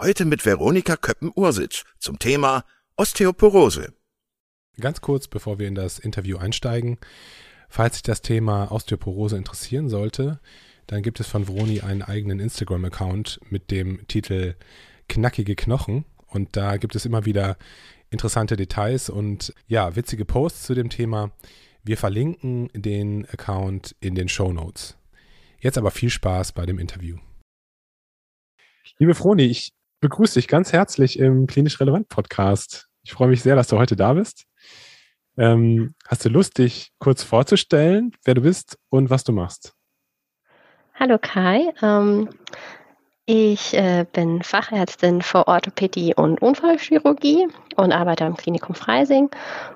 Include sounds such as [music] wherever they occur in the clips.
Heute mit Veronika Köppen-Ursic zum Thema Osteoporose. Ganz kurz, bevor wir in das Interview einsteigen, falls sich das Thema Osteoporose interessieren sollte, dann gibt es von Vroni einen eigenen Instagram-Account mit dem Titel Knackige Knochen und da gibt es immer wieder interessante Details und ja, witzige Posts zu dem Thema. Wir verlinken den Account in den Show Notes. Jetzt aber viel Spaß bei dem Interview. Liebe Froni, ich begrüße dich ganz herzlich im Klinisch Relevant Podcast. Ich freue mich sehr, dass du heute da bist. Ähm, hast du Lust, dich kurz vorzustellen, wer du bist und was du machst? Hallo Kai, ähm, ich äh, bin Fachärztin für Orthopädie und Unfallchirurgie und arbeite am Klinikum Freising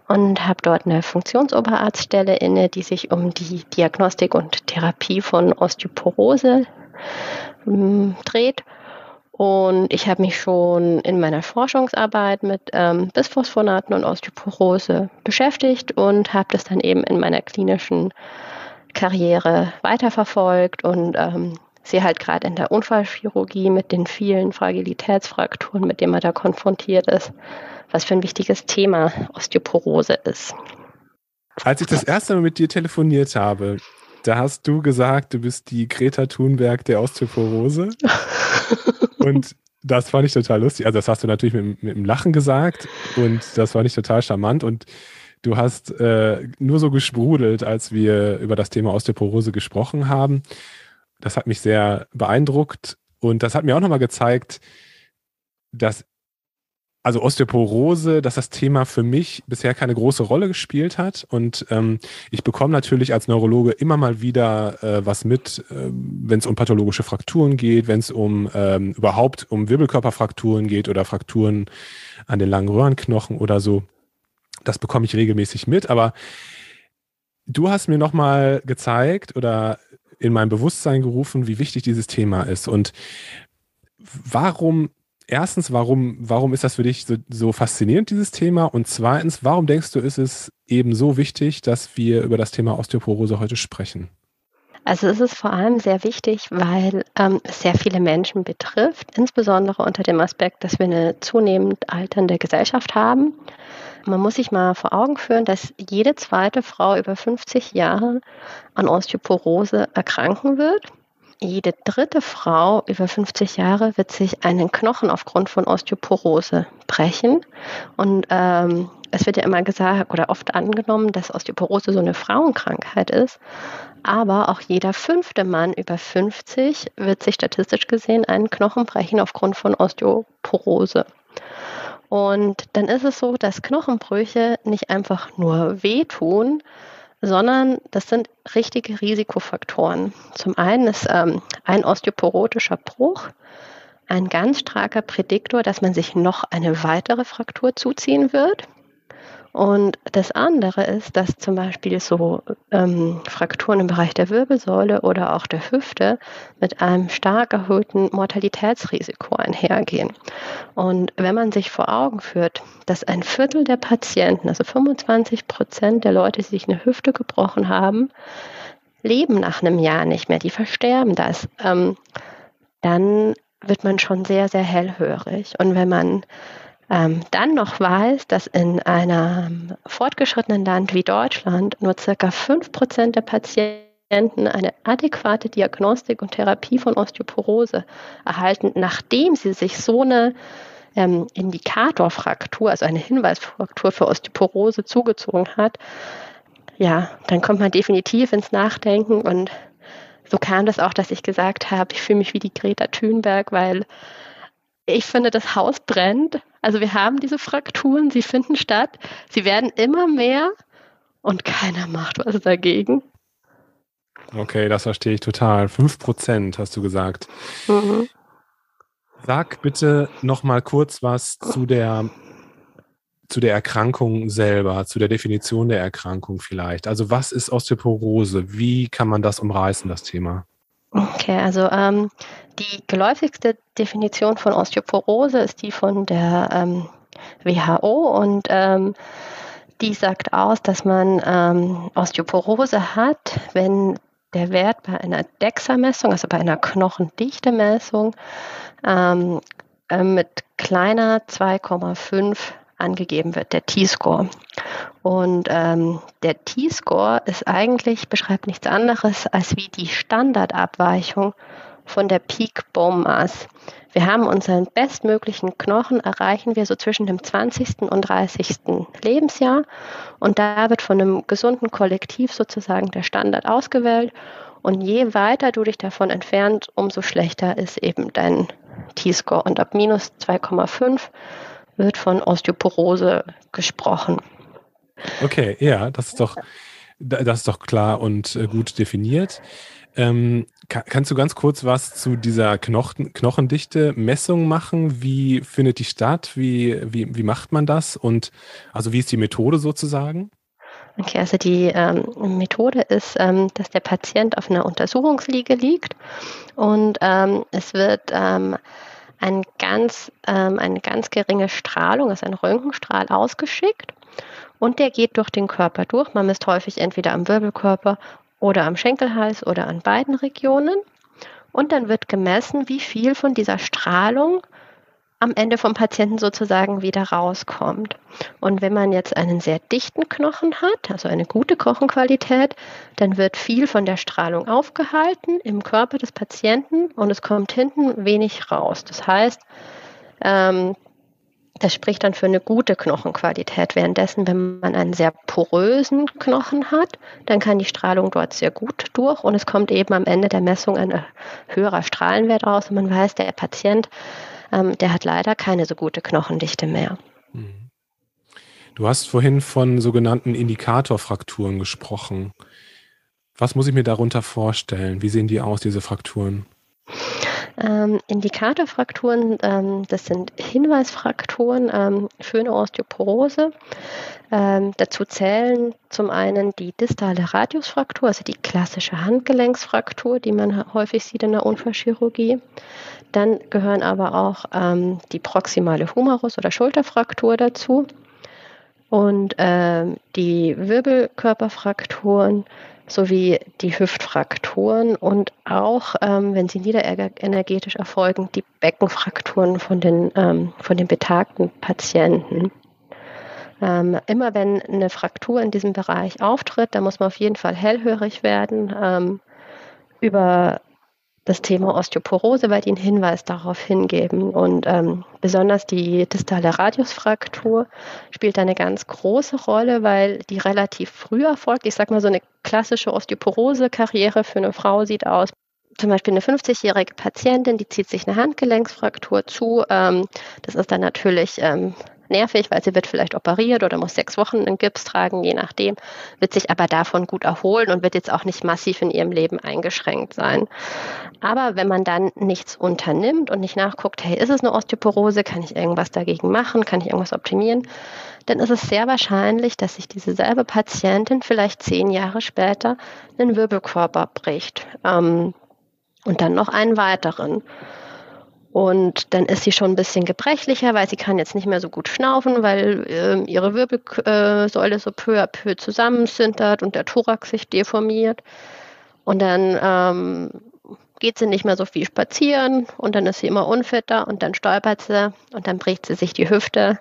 und habe dort eine Funktionsoberarztstelle inne, die sich um die Diagnostik und Therapie von Osteoporose ähm, dreht. Und ich habe mich schon in meiner Forschungsarbeit mit ähm, Bisphosphonaten und Osteoporose beschäftigt und habe das dann eben in meiner klinischen Karriere weiterverfolgt und ähm, sehe halt gerade in der Unfallchirurgie mit den vielen Fragilitätsfrakturen, mit denen man da konfrontiert ist, was für ein wichtiges Thema Osteoporose ist. Als ich das erste Mal mit dir telefoniert habe, da hast du gesagt, du bist die Greta Thunberg der Osteoporose. [laughs] und das fand ich total lustig. Also das hast du natürlich mit, mit dem Lachen gesagt und das fand ich total charmant und du hast äh, nur so gesprudelt, als wir über das Thema Osteoporose gesprochen haben. Das hat mich sehr beeindruckt und das hat mir auch nochmal gezeigt, dass also Osteoporose, dass das Thema für mich bisher keine große Rolle gespielt hat. Und ähm, ich bekomme natürlich als Neurologe immer mal wieder äh, was mit, äh, wenn es um pathologische Frakturen geht, wenn es um ähm, überhaupt um Wirbelkörperfrakturen geht oder Frakturen an den langen Röhrenknochen oder so. Das bekomme ich regelmäßig mit. Aber du hast mir nochmal gezeigt oder in mein Bewusstsein gerufen, wie wichtig dieses Thema ist. Und warum, erstens, warum, warum ist das für dich so, so faszinierend, dieses Thema? Und zweitens, warum denkst du, ist es eben so wichtig, dass wir über das Thema Osteoporose heute sprechen? Also es ist vor allem sehr wichtig, weil ähm, es sehr viele Menschen betrifft, insbesondere unter dem Aspekt, dass wir eine zunehmend alternde Gesellschaft haben man muss sich mal vor Augen führen, dass jede zweite Frau über 50 Jahre an Osteoporose erkranken wird. Jede dritte Frau über 50 Jahre wird sich einen Knochen aufgrund von Osteoporose brechen. Und ähm, es wird ja immer gesagt oder oft angenommen, dass Osteoporose so eine Frauenkrankheit ist. Aber auch jeder fünfte Mann über 50 wird sich statistisch gesehen einen Knochen brechen aufgrund von Osteoporose. Und dann ist es so, dass Knochenbrüche nicht einfach nur wehtun, sondern das sind richtige Risikofaktoren. Zum einen ist ähm, ein osteoporotischer Bruch ein ganz starker Prädiktor, dass man sich noch eine weitere Fraktur zuziehen wird. Und das andere ist, dass zum Beispiel so ähm, Frakturen im Bereich der Wirbelsäule oder auch der Hüfte mit einem stark erhöhten Mortalitätsrisiko einhergehen. Und wenn man sich vor Augen führt, dass ein Viertel der Patienten, also 25 Prozent der Leute, die sich eine Hüfte gebrochen haben, leben nach einem Jahr nicht mehr, die versterben das, ähm, dann wird man schon sehr, sehr hellhörig. Und wenn man ähm, dann noch weiß, dass in einem fortgeschrittenen Land wie Deutschland nur circa 5% der Patienten eine adäquate Diagnostik und Therapie von Osteoporose erhalten, nachdem sie sich so eine ähm, Indikatorfraktur, also eine Hinweisfraktur für Osteoporose zugezogen hat, ja, dann kommt man definitiv ins Nachdenken und so kam das auch, dass ich gesagt habe, ich fühle mich wie die Greta Thunberg, weil ich finde, das Haus brennt. Also wir haben diese Frakturen, sie finden statt, sie werden immer mehr und keiner macht was dagegen. Okay, das verstehe ich total. Fünf Prozent hast du gesagt. Mhm. Sag bitte noch mal kurz was zu der zu der Erkrankung selber, zu der Definition der Erkrankung vielleicht. Also was ist Osteoporose? Wie kann man das umreißen, das Thema? Okay, also ähm, die geläufigste Definition von Osteoporose ist die von der ähm, WHO und ähm, die sagt aus, dass man ähm, Osteoporose hat, wenn der Wert bei einer DEXA-Messung, also bei einer Knochendichte-Messung, ähm, äh, mit kleiner 2,5 angegeben wird, der T-Score. Und ähm, der T-Score ist eigentlich, beschreibt nichts anderes als wie die Standardabweichung von der Peak Bone Mass. Wir haben unseren bestmöglichen Knochen, erreichen wir so zwischen dem 20. und 30. Lebensjahr. Und da wird von einem gesunden Kollektiv sozusagen der Standard ausgewählt. Und je weiter du dich davon entfernt, umso schlechter ist eben dein T-Score. Und ab minus 2,5 wird von Osteoporose gesprochen. Okay, ja, das ist doch, das ist doch klar und äh, gut definiert. Ähm, kannst du ganz kurz was zu dieser Knochen, Knochendichte-Messung machen? Wie findet die statt? Wie, wie, wie macht man das? Und also wie ist die Methode sozusagen? Okay, also die ähm, Methode ist, ähm, dass der Patient auf einer Untersuchungsliege liegt und ähm, es wird ähm, ein ganz, ähm, eine ganz geringe Strahlung, also ein Röntgenstrahl ausgeschickt und der geht durch den Körper durch. Man misst häufig entweder am Wirbelkörper oder am Schenkelhals oder an beiden Regionen. Und dann wird gemessen, wie viel von dieser Strahlung am Ende vom Patienten sozusagen wieder rauskommt. Und wenn man jetzt einen sehr dichten Knochen hat, also eine gute Knochenqualität, dann wird viel von der Strahlung aufgehalten im Körper des Patienten und es kommt hinten wenig raus. Das heißt, ähm, das spricht dann für eine gute Knochenqualität. Währenddessen, wenn man einen sehr porösen Knochen hat, dann kann die Strahlung dort sehr gut durch und es kommt eben am Ende der Messung ein höherer Strahlenwert raus und man weiß, der Patient ähm, der hat leider keine so gute Knochendichte mehr. Mhm. Du hast vorhin von sogenannten Indikatorfrakturen gesprochen. Was muss ich mir darunter vorstellen? Wie sehen die aus, diese Frakturen? Ähm, Indikatorfrakturen, ähm, das sind Hinweisfrakturen ähm, für eine Osteoporose. Ähm, dazu zählen zum einen die distale Radiusfraktur, also die klassische Handgelenksfraktur, die man häufig sieht in der Unfallchirurgie. Dann gehören aber auch ähm, die proximale Humerus- oder Schulterfraktur dazu und ähm, die Wirbelkörperfrakturen sowie die Hüftfrakturen und auch, ähm, wenn sie niederenergetisch erfolgen, die Beckenfrakturen von den, ähm, von den betagten Patienten. Ähm, immer wenn eine Fraktur in diesem Bereich auftritt, da muss man auf jeden Fall hellhörig werden. Ähm, über das Thema Osteoporose, weil die einen Hinweis darauf hingeben. Und ähm, besonders die distale Radiusfraktur spielt eine ganz große Rolle, weil die relativ früh erfolgt. Ich sage mal, so eine klassische Osteoporose-Karriere für eine Frau sieht aus. Zum Beispiel eine 50-jährige Patientin, die zieht sich eine Handgelenksfraktur zu. Ähm, das ist dann natürlich ähm, nervig, weil sie wird vielleicht operiert oder muss sechs Wochen in Gips tragen, je nachdem, wird sich aber davon gut erholen und wird jetzt auch nicht massiv in ihrem Leben eingeschränkt sein. Aber wenn man dann nichts unternimmt und nicht nachguckt, hey, ist es eine Osteoporose, kann ich irgendwas dagegen machen, kann ich irgendwas optimieren, dann ist es sehr wahrscheinlich, dass sich diese selbe Patientin vielleicht zehn Jahre später einen Wirbelkörper bricht ähm, und dann noch einen weiteren. Und dann ist sie schon ein bisschen gebrechlicher, weil sie kann jetzt nicht mehr so gut schnaufen, weil äh, ihre Wirbelsäule so peu à peu zusammensintert und der Thorax sich deformiert. Und dann ähm, geht sie nicht mehr so viel spazieren und dann ist sie immer unfitter und dann stolpert sie und dann bricht sie sich die Hüfte.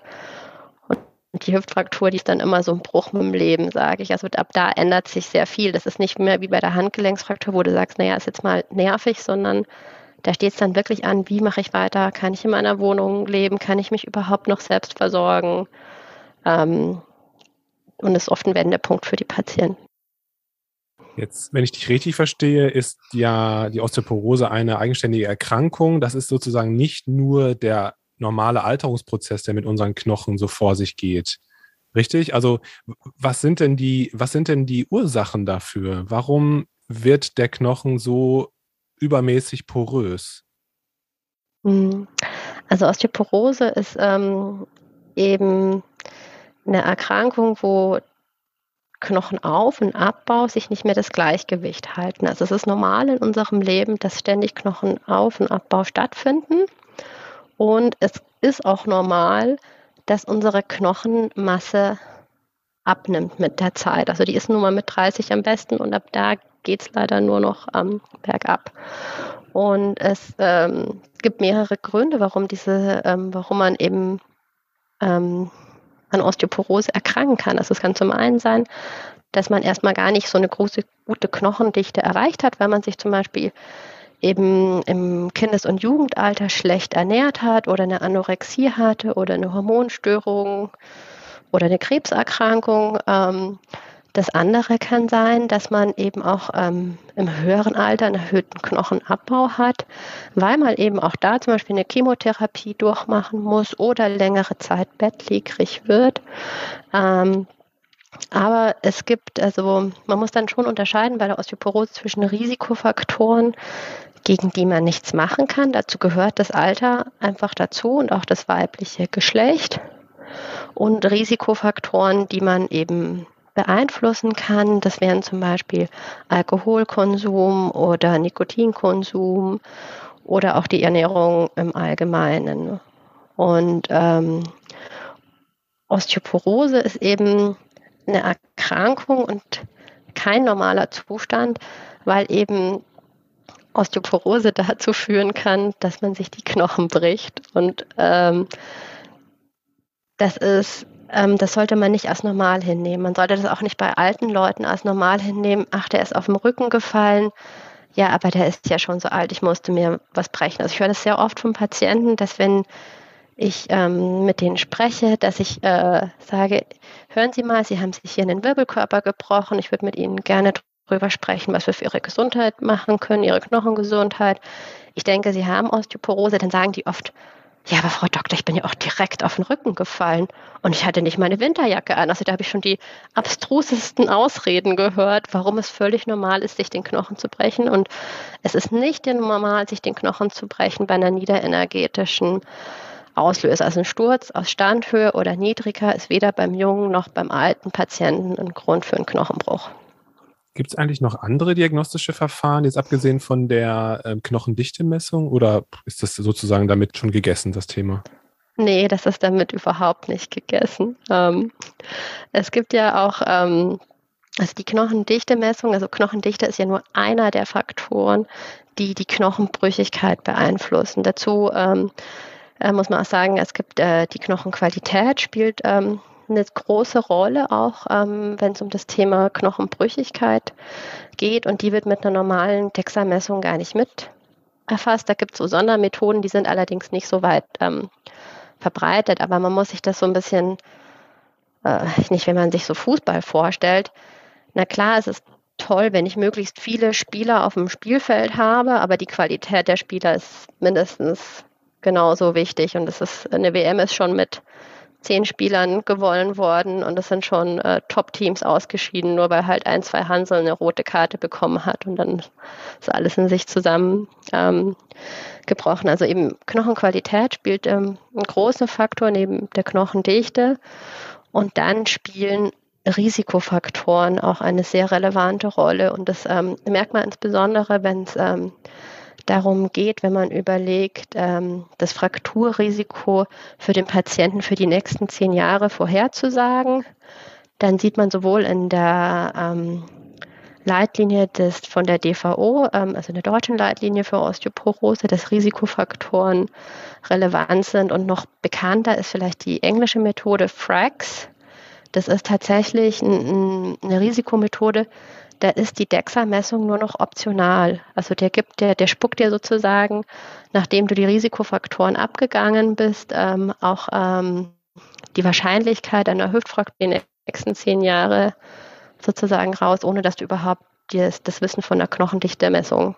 Und die Hüftfraktur, die ist dann immer so ein Bruch mit dem Leben, sage ich. Also ab da ändert sich sehr viel. Das ist nicht mehr wie bei der Handgelenksfraktur, wo du sagst, naja, ist jetzt mal nervig, sondern da steht es dann wirklich an, wie mache ich weiter? Kann ich in meiner Wohnung leben? Kann ich mich überhaupt noch selbst versorgen? Ähm, und ist oft ein Wendepunkt für die Patienten. Jetzt, wenn ich dich richtig verstehe, ist ja die Osteoporose eine eigenständige Erkrankung. Das ist sozusagen nicht nur der normale Alterungsprozess, der mit unseren Knochen so vor sich geht. Richtig? Also, was sind denn die, was sind denn die Ursachen dafür? Warum wird der Knochen so übermäßig porös? Hm. Also Osteoporose ist ähm, eben eine Erkrankung, wo Knochenauf- und Abbau sich nicht mehr das Gleichgewicht halten. Also es ist normal in unserem Leben, dass ständig Knochenauf- und Abbau stattfinden. Und es ist auch normal, dass unsere Knochenmasse abnimmt mit der Zeit. Also die ist nun mal mit 30 am besten und ab da geht es leider nur noch ähm, bergab. Und es ähm, gibt mehrere Gründe, warum diese, ähm, warum man eben ähm, an Osteoporose erkranken kann. Also es kann zum einen sein, dass man erstmal gar nicht so eine große, gute Knochendichte erreicht hat, weil man sich zum Beispiel eben im Kindes- und Jugendalter schlecht ernährt hat oder eine Anorexie hatte oder eine Hormonstörung oder eine Krebserkrankung. Ähm, das andere kann sein, dass man eben auch ähm, im höheren Alter einen erhöhten Knochenabbau hat, weil man eben auch da zum Beispiel eine Chemotherapie durchmachen muss oder längere Zeit bettlägerig wird. Ähm, aber es gibt, also man muss dann schon unterscheiden bei der Osteoporose zwischen Risikofaktoren, gegen die man nichts machen kann. Dazu gehört das Alter einfach dazu und auch das weibliche Geschlecht und Risikofaktoren, die man eben beeinflussen kann. Das wären zum Beispiel Alkoholkonsum oder Nikotinkonsum oder auch die Ernährung im Allgemeinen. Und ähm, Osteoporose ist eben eine Erkrankung und kein normaler Zustand, weil eben Osteoporose [laughs] dazu führen kann, dass man sich die Knochen bricht. Und ähm, das ist ähm, das sollte man nicht als normal hinnehmen. Man sollte das auch nicht bei alten Leuten als normal hinnehmen. Ach, der ist auf dem Rücken gefallen. Ja, aber der ist ja schon so alt, ich musste mir was brechen. Also ich höre das sehr oft von Patienten, dass wenn ich ähm, mit denen spreche, dass ich äh, sage, hören Sie mal, Sie haben sich hier in den Wirbelkörper gebrochen. Ich würde mit Ihnen gerne darüber sprechen, was wir für Ihre Gesundheit machen können, Ihre Knochengesundheit. Ich denke, Sie haben Osteoporose. Dann sagen die oft, ja, aber Frau Doktor, ich bin ja auch direkt auf den Rücken gefallen und ich hatte nicht meine Winterjacke an. Also da habe ich schon die abstrusesten Ausreden gehört, warum es völlig normal ist, sich den Knochen zu brechen. Und es ist nicht normal, sich den Knochen zu brechen bei einer niederenergetischen Auslöser. Also ein Sturz aus Standhöhe oder niedriger ist weder beim jungen noch beim alten Patienten ein Grund für einen Knochenbruch. Gibt es eigentlich noch andere diagnostische Verfahren, jetzt abgesehen von der ähm, Knochendichtemessung, oder ist das sozusagen damit schon gegessen, das Thema? Nee, das ist damit überhaupt nicht gegessen. Ähm, es gibt ja auch ähm, also die Knochendichtemessung, also Knochendichte ist ja nur einer der Faktoren, die die Knochenbrüchigkeit beeinflussen. Dazu ähm, äh, muss man auch sagen, es gibt äh, die Knochenqualität spielt ähm, eine große Rolle, auch ähm, wenn es um das Thema Knochenbrüchigkeit geht. Und die wird mit einer normalen DEXA-Messung gar nicht mit erfasst. Da gibt es so Sondermethoden, die sind allerdings nicht so weit ähm, verbreitet. Aber man muss sich das so ein bisschen, äh, nicht wenn man sich so Fußball vorstellt. Na klar, es ist toll, wenn ich möglichst viele Spieler auf dem Spielfeld habe, aber die Qualität der Spieler ist mindestens genauso wichtig. Und es ist, eine WM ist schon mit zehn Spielern gewollen worden und es sind schon äh, Top-Teams ausgeschieden, nur weil halt ein, zwei Hansel eine rote Karte bekommen hat und dann ist alles in sich zusammen ähm. Also eben Knochenqualität spielt ähm, einen großen Faktor neben der Knochendichte und dann spielen Risikofaktoren auch eine sehr relevante Rolle und das ähm, merkt man insbesondere, wenn es ähm, darum geht, wenn man überlegt, ähm, das Frakturrisiko für den Patienten für die nächsten zehn Jahre vorherzusagen, dann sieht man sowohl in der ähm, Leitlinie des, von der DVO, ähm, also der deutschen Leitlinie für Osteoporose, dass Risikofaktoren relevant sind und noch bekannter ist vielleicht die englische Methode FRAX. Das ist tatsächlich ein, ein, eine Risikomethode, da ist die DEXA-Messung nur noch optional. Also der gibt, der, der spuckt dir sozusagen, nachdem du die Risikofaktoren abgegangen bist, ähm, auch ähm, die Wahrscheinlichkeit einer Hüftfraktur in den nächsten zehn Jahren sozusagen raus, ohne dass du überhaupt das, das Wissen von der Knochendichte-Messung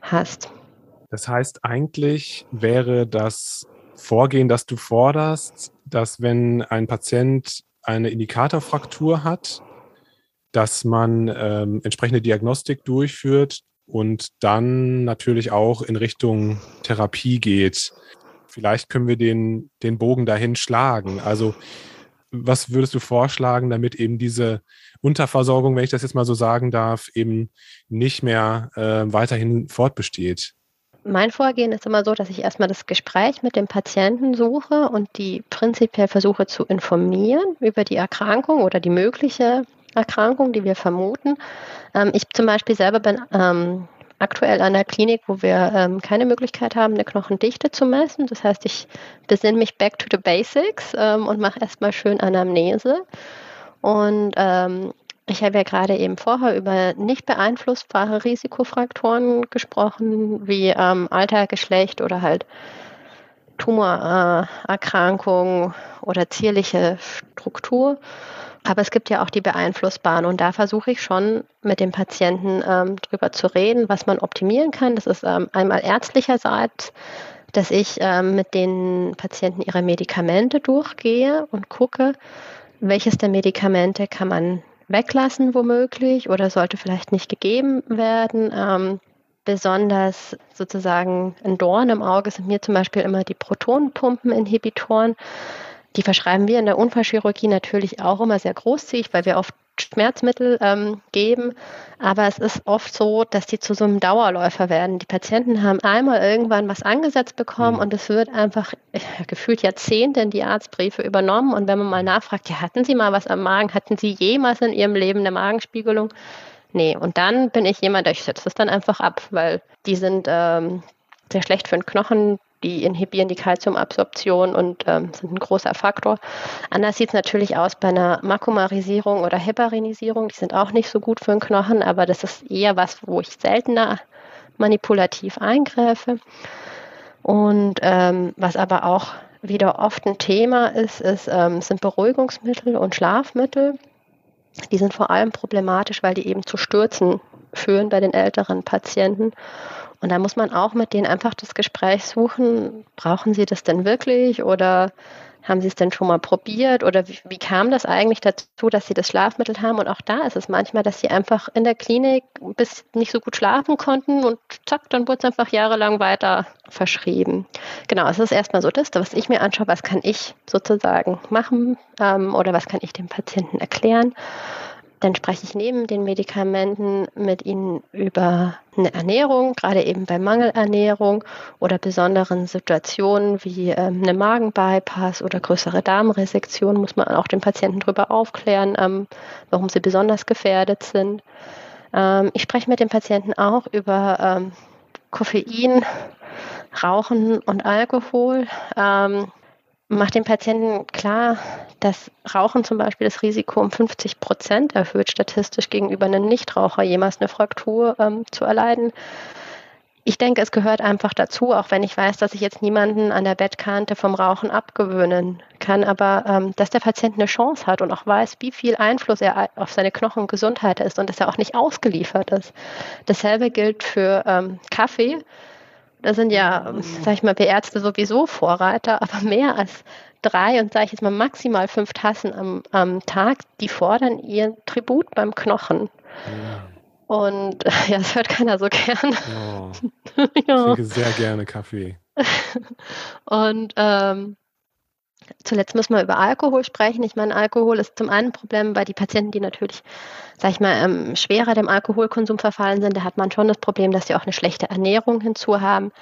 hast. Das heißt, eigentlich wäre das Vorgehen, das du forderst, dass wenn ein Patient eine Indikatorfraktur hat, dass man ähm, entsprechende Diagnostik durchführt und dann natürlich auch in Richtung Therapie geht. Vielleicht können wir den, den Bogen dahin schlagen. Also was würdest du vorschlagen, damit eben diese Unterversorgung, wenn ich das jetzt mal so sagen darf, eben nicht mehr äh, weiterhin fortbesteht? Mein Vorgehen ist immer so, dass ich erstmal das Gespräch mit dem Patienten suche und die prinzipiell versuche zu informieren über die Erkrankung oder die mögliche Erkrankung, die wir vermuten. Ähm, ich zum Beispiel selber bin ähm, aktuell an der Klinik, wo wir ähm, keine Möglichkeit haben, eine Knochendichte zu messen. Das heißt, ich besinne mich back to the basics ähm, und mache erstmal schön Anamnese. Und ähm, ich habe ja gerade eben vorher über nicht beeinflussbare Risikofaktoren gesprochen, wie ähm, Alter, Geschlecht oder halt Tumorerkrankung äh, oder zierliche Struktur. Aber es gibt ja auch die beeinflussbaren und da versuche ich schon mit dem Patienten ähm, drüber zu reden, was man optimieren kann. Das ist ähm, einmal ärztlicherseits, dass ich ähm, mit den Patienten ihre Medikamente durchgehe und gucke, welches der Medikamente kann man weglassen womöglich oder sollte vielleicht nicht gegeben werden. Ähm, besonders sozusagen ein Dorn im Auge sind mir zum Beispiel immer die Protonenpumpeninhibitoren. Die verschreiben wir in der Unfallchirurgie natürlich auch immer sehr großzügig, weil wir oft Schmerzmittel ähm, geben. Aber es ist oft so, dass die zu so einem Dauerläufer werden. Die Patienten haben einmal irgendwann was angesetzt bekommen mhm. und es wird einfach ja, gefühlt Jahrzehnte in die Arztbriefe übernommen. Und wenn man mal nachfragt, ja, hatten Sie mal was am Magen? Hatten Sie jemals in Ihrem Leben eine Magenspiegelung? Nee, und dann bin ich jemand, ich setze das dann einfach ab, weil die sind ähm, sehr schlecht für den Knochen, die inhibieren die Kalziumabsorption und ähm, sind ein großer Faktor. Anders sieht es natürlich aus bei einer Makumarisierung oder Heparinisierung. Die sind auch nicht so gut für den Knochen, aber das ist eher was, wo ich seltener manipulativ eingreife. Und ähm, was aber auch wieder oft ein Thema ist, ist ähm, sind Beruhigungsmittel und Schlafmittel. Die sind vor allem problematisch, weil die eben zu Stürzen führen bei den älteren Patienten. Und da muss man auch mit denen einfach das Gespräch suchen. Brauchen sie das denn wirklich oder haben sie es denn schon mal probiert oder wie, wie, kam das eigentlich dazu, dass sie das Schlafmittel haben? Und auch da ist es manchmal, dass sie einfach in der Klinik bis nicht so gut schlafen konnten und zack, dann wurde es einfach jahrelang weiter verschrieben. Genau, es ist erstmal so das, was ich mir anschaue, was kann ich sozusagen machen ähm, oder was kann ich dem Patienten erklären. Dann spreche ich neben den Medikamenten mit ihnen über eine Ernährung, gerade eben bei Mangelernährung oder besonderen Situationen wie ähm, eine Magenbypass oder größere Darmresektion, muss man auch den Patienten darüber aufklären, ähm, warum sie besonders gefährdet sind. Ähm, ich spreche mit den Patienten auch über ähm, Koffein, Rauchen und Alkohol. Ähm, macht den Patienten klar, dass Rauchen zum Beispiel das Risiko um 50 Prozent erhöht, statistisch gegenüber einem Nichtraucher jemals eine Fraktur ähm, zu erleiden. Ich denke, es gehört einfach dazu, auch wenn ich weiß, dass ich jetzt niemanden an der Bettkante vom Rauchen abgewöhnen kann, aber ähm, dass der Patient eine Chance hat und auch weiß, wie viel Einfluss er auf seine Knochengesundheit ist und dass er auch nicht ausgeliefert ist. Dasselbe gilt für ähm, Kaffee Da sind ja, sag ich mal, wir Ärzte sowieso Vorreiter, aber mehr als drei und sage ich jetzt mal maximal fünf Tassen am, am Tag, die fordern ihr Tribut beim Knochen. Ja. Und [laughs] ja, das hört keiner so gern. Oh, [laughs] ich trinke sehr gerne Kaffee. [laughs] und ähm, Zuletzt müssen wir über Alkohol sprechen. Ich meine, Alkohol ist zum einen ein Problem bei den Patienten, die natürlich, sag ich mal, ähm, schwerer dem Alkoholkonsum verfallen sind. Da hat man schon das Problem, dass sie auch eine schlechte Ernährung hinzu haben.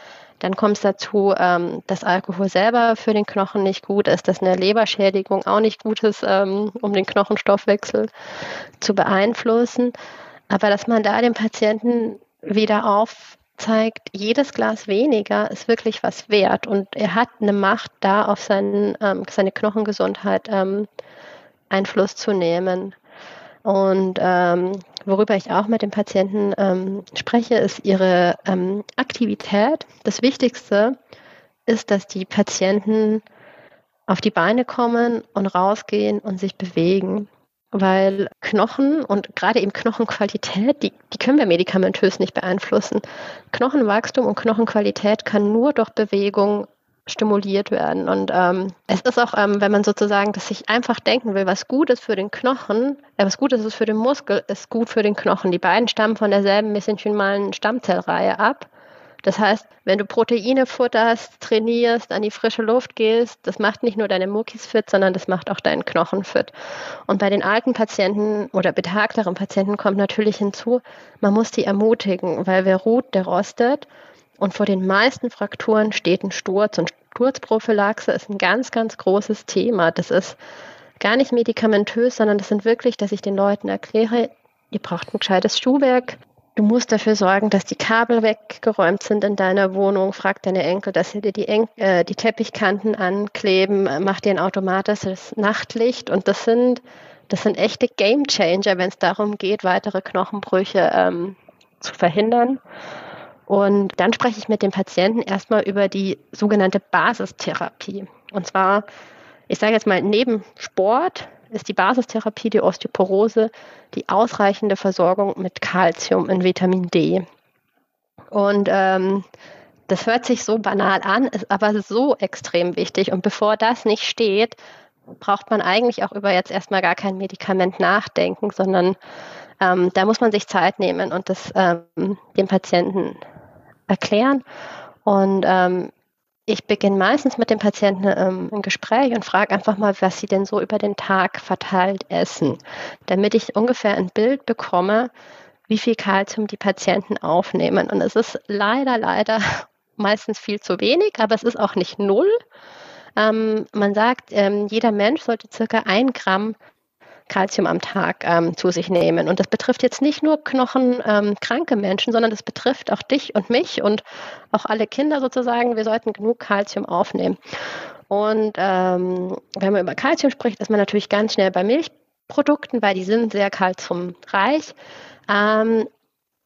Dann kommt es dazu, ähm, dass Alkohol selber für den Knochen nicht gut ist, dass eine Leberschädigung auch nicht gut ist, ähm, um den Knochenstoffwechsel zu beeinflussen. Aber dass man da den Patienten wieder auf zeigt, jedes Glas weniger ist wirklich was wert und er hat eine Macht da auf seinen, ähm, seine Knochengesundheit ähm, Einfluss zu nehmen. Und ähm, worüber ich auch mit den Patienten ähm, spreche, ist ihre ähm, Aktivität. Das Wichtigste ist, dass die Patienten auf die Beine kommen und rausgehen und sich bewegen weil Knochen und gerade eben Knochenqualität, die, die können wir medikamentös nicht beeinflussen. Knochenwachstum und Knochenqualität kann nur durch Bewegung stimuliert werden. Und ähm, es ist auch, ähm, wenn man sozusagen das sich einfach denken will, was gut ist für den Knochen, äh, was gut ist für den Muskel, ist gut für den Knochen. Die beiden stammen von derselben mesenchymalen Stammzellreihe ab. Das heißt, wenn du Proteine futterst, trainierst, an die frische Luft gehst, das macht nicht nur deine Muckis fit, sondern das macht auch deinen Knochen fit. Und bei den alten Patienten oder betagteren Patienten kommt natürlich hinzu, man muss die ermutigen, weil wer ruht, der rostet. Und vor den meisten Frakturen steht ein Sturz. Und Sturzprophylaxe ist ein ganz, ganz großes Thema. Das ist gar nicht medikamentös, sondern das sind wirklich, dass ich den Leuten erkläre, ihr braucht ein gescheites Schuhwerk, Du musst dafür sorgen, dass die Kabel weggeräumt sind in deiner Wohnung. Frag deine Enkel, dass sie dir die, Eng äh, die Teppichkanten ankleben. Mach dir ein automatisches Nachtlicht. Und das sind, das sind echte Game Changer, wenn es darum geht, weitere Knochenbrüche ähm, zu verhindern. Und dann spreche ich mit dem Patienten erstmal über die sogenannte Basistherapie. Und zwar, ich sage jetzt mal, neben Sport ist die Basistherapie, die Osteoporose, die ausreichende Versorgung mit Kalzium und Vitamin D. Und ähm, das hört sich so banal an, ist aber so extrem wichtig. Und bevor das nicht steht, braucht man eigentlich auch über jetzt erstmal gar kein Medikament nachdenken, sondern ähm, da muss man sich Zeit nehmen und das ähm, dem Patienten erklären. Und ähm, ich beginne meistens mit dem Patienten ähm, ein Gespräch und frage einfach mal, was sie denn so über den Tag verteilt essen, damit ich ungefähr ein Bild bekomme, wie viel Kalzium die Patienten aufnehmen. Und es ist leider, leider [laughs] meistens viel zu wenig, aber es ist auch nicht null. Ähm, man sagt, ähm, jeder Mensch sollte circa ein Gramm Kalzium am Tag ähm, zu sich nehmen. Und das betrifft jetzt nicht nur knochenkranke ähm, Menschen, sondern das betrifft auch dich und mich und auch alle Kinder sozusagen. Wir sollten genug Kalzium aufnehmen. Und ähm, wenn man über Kalzium spricht, ist man natürlich ganz schnell bei Milchprodukten, weil die sind sehr kalziumreich. Ähm,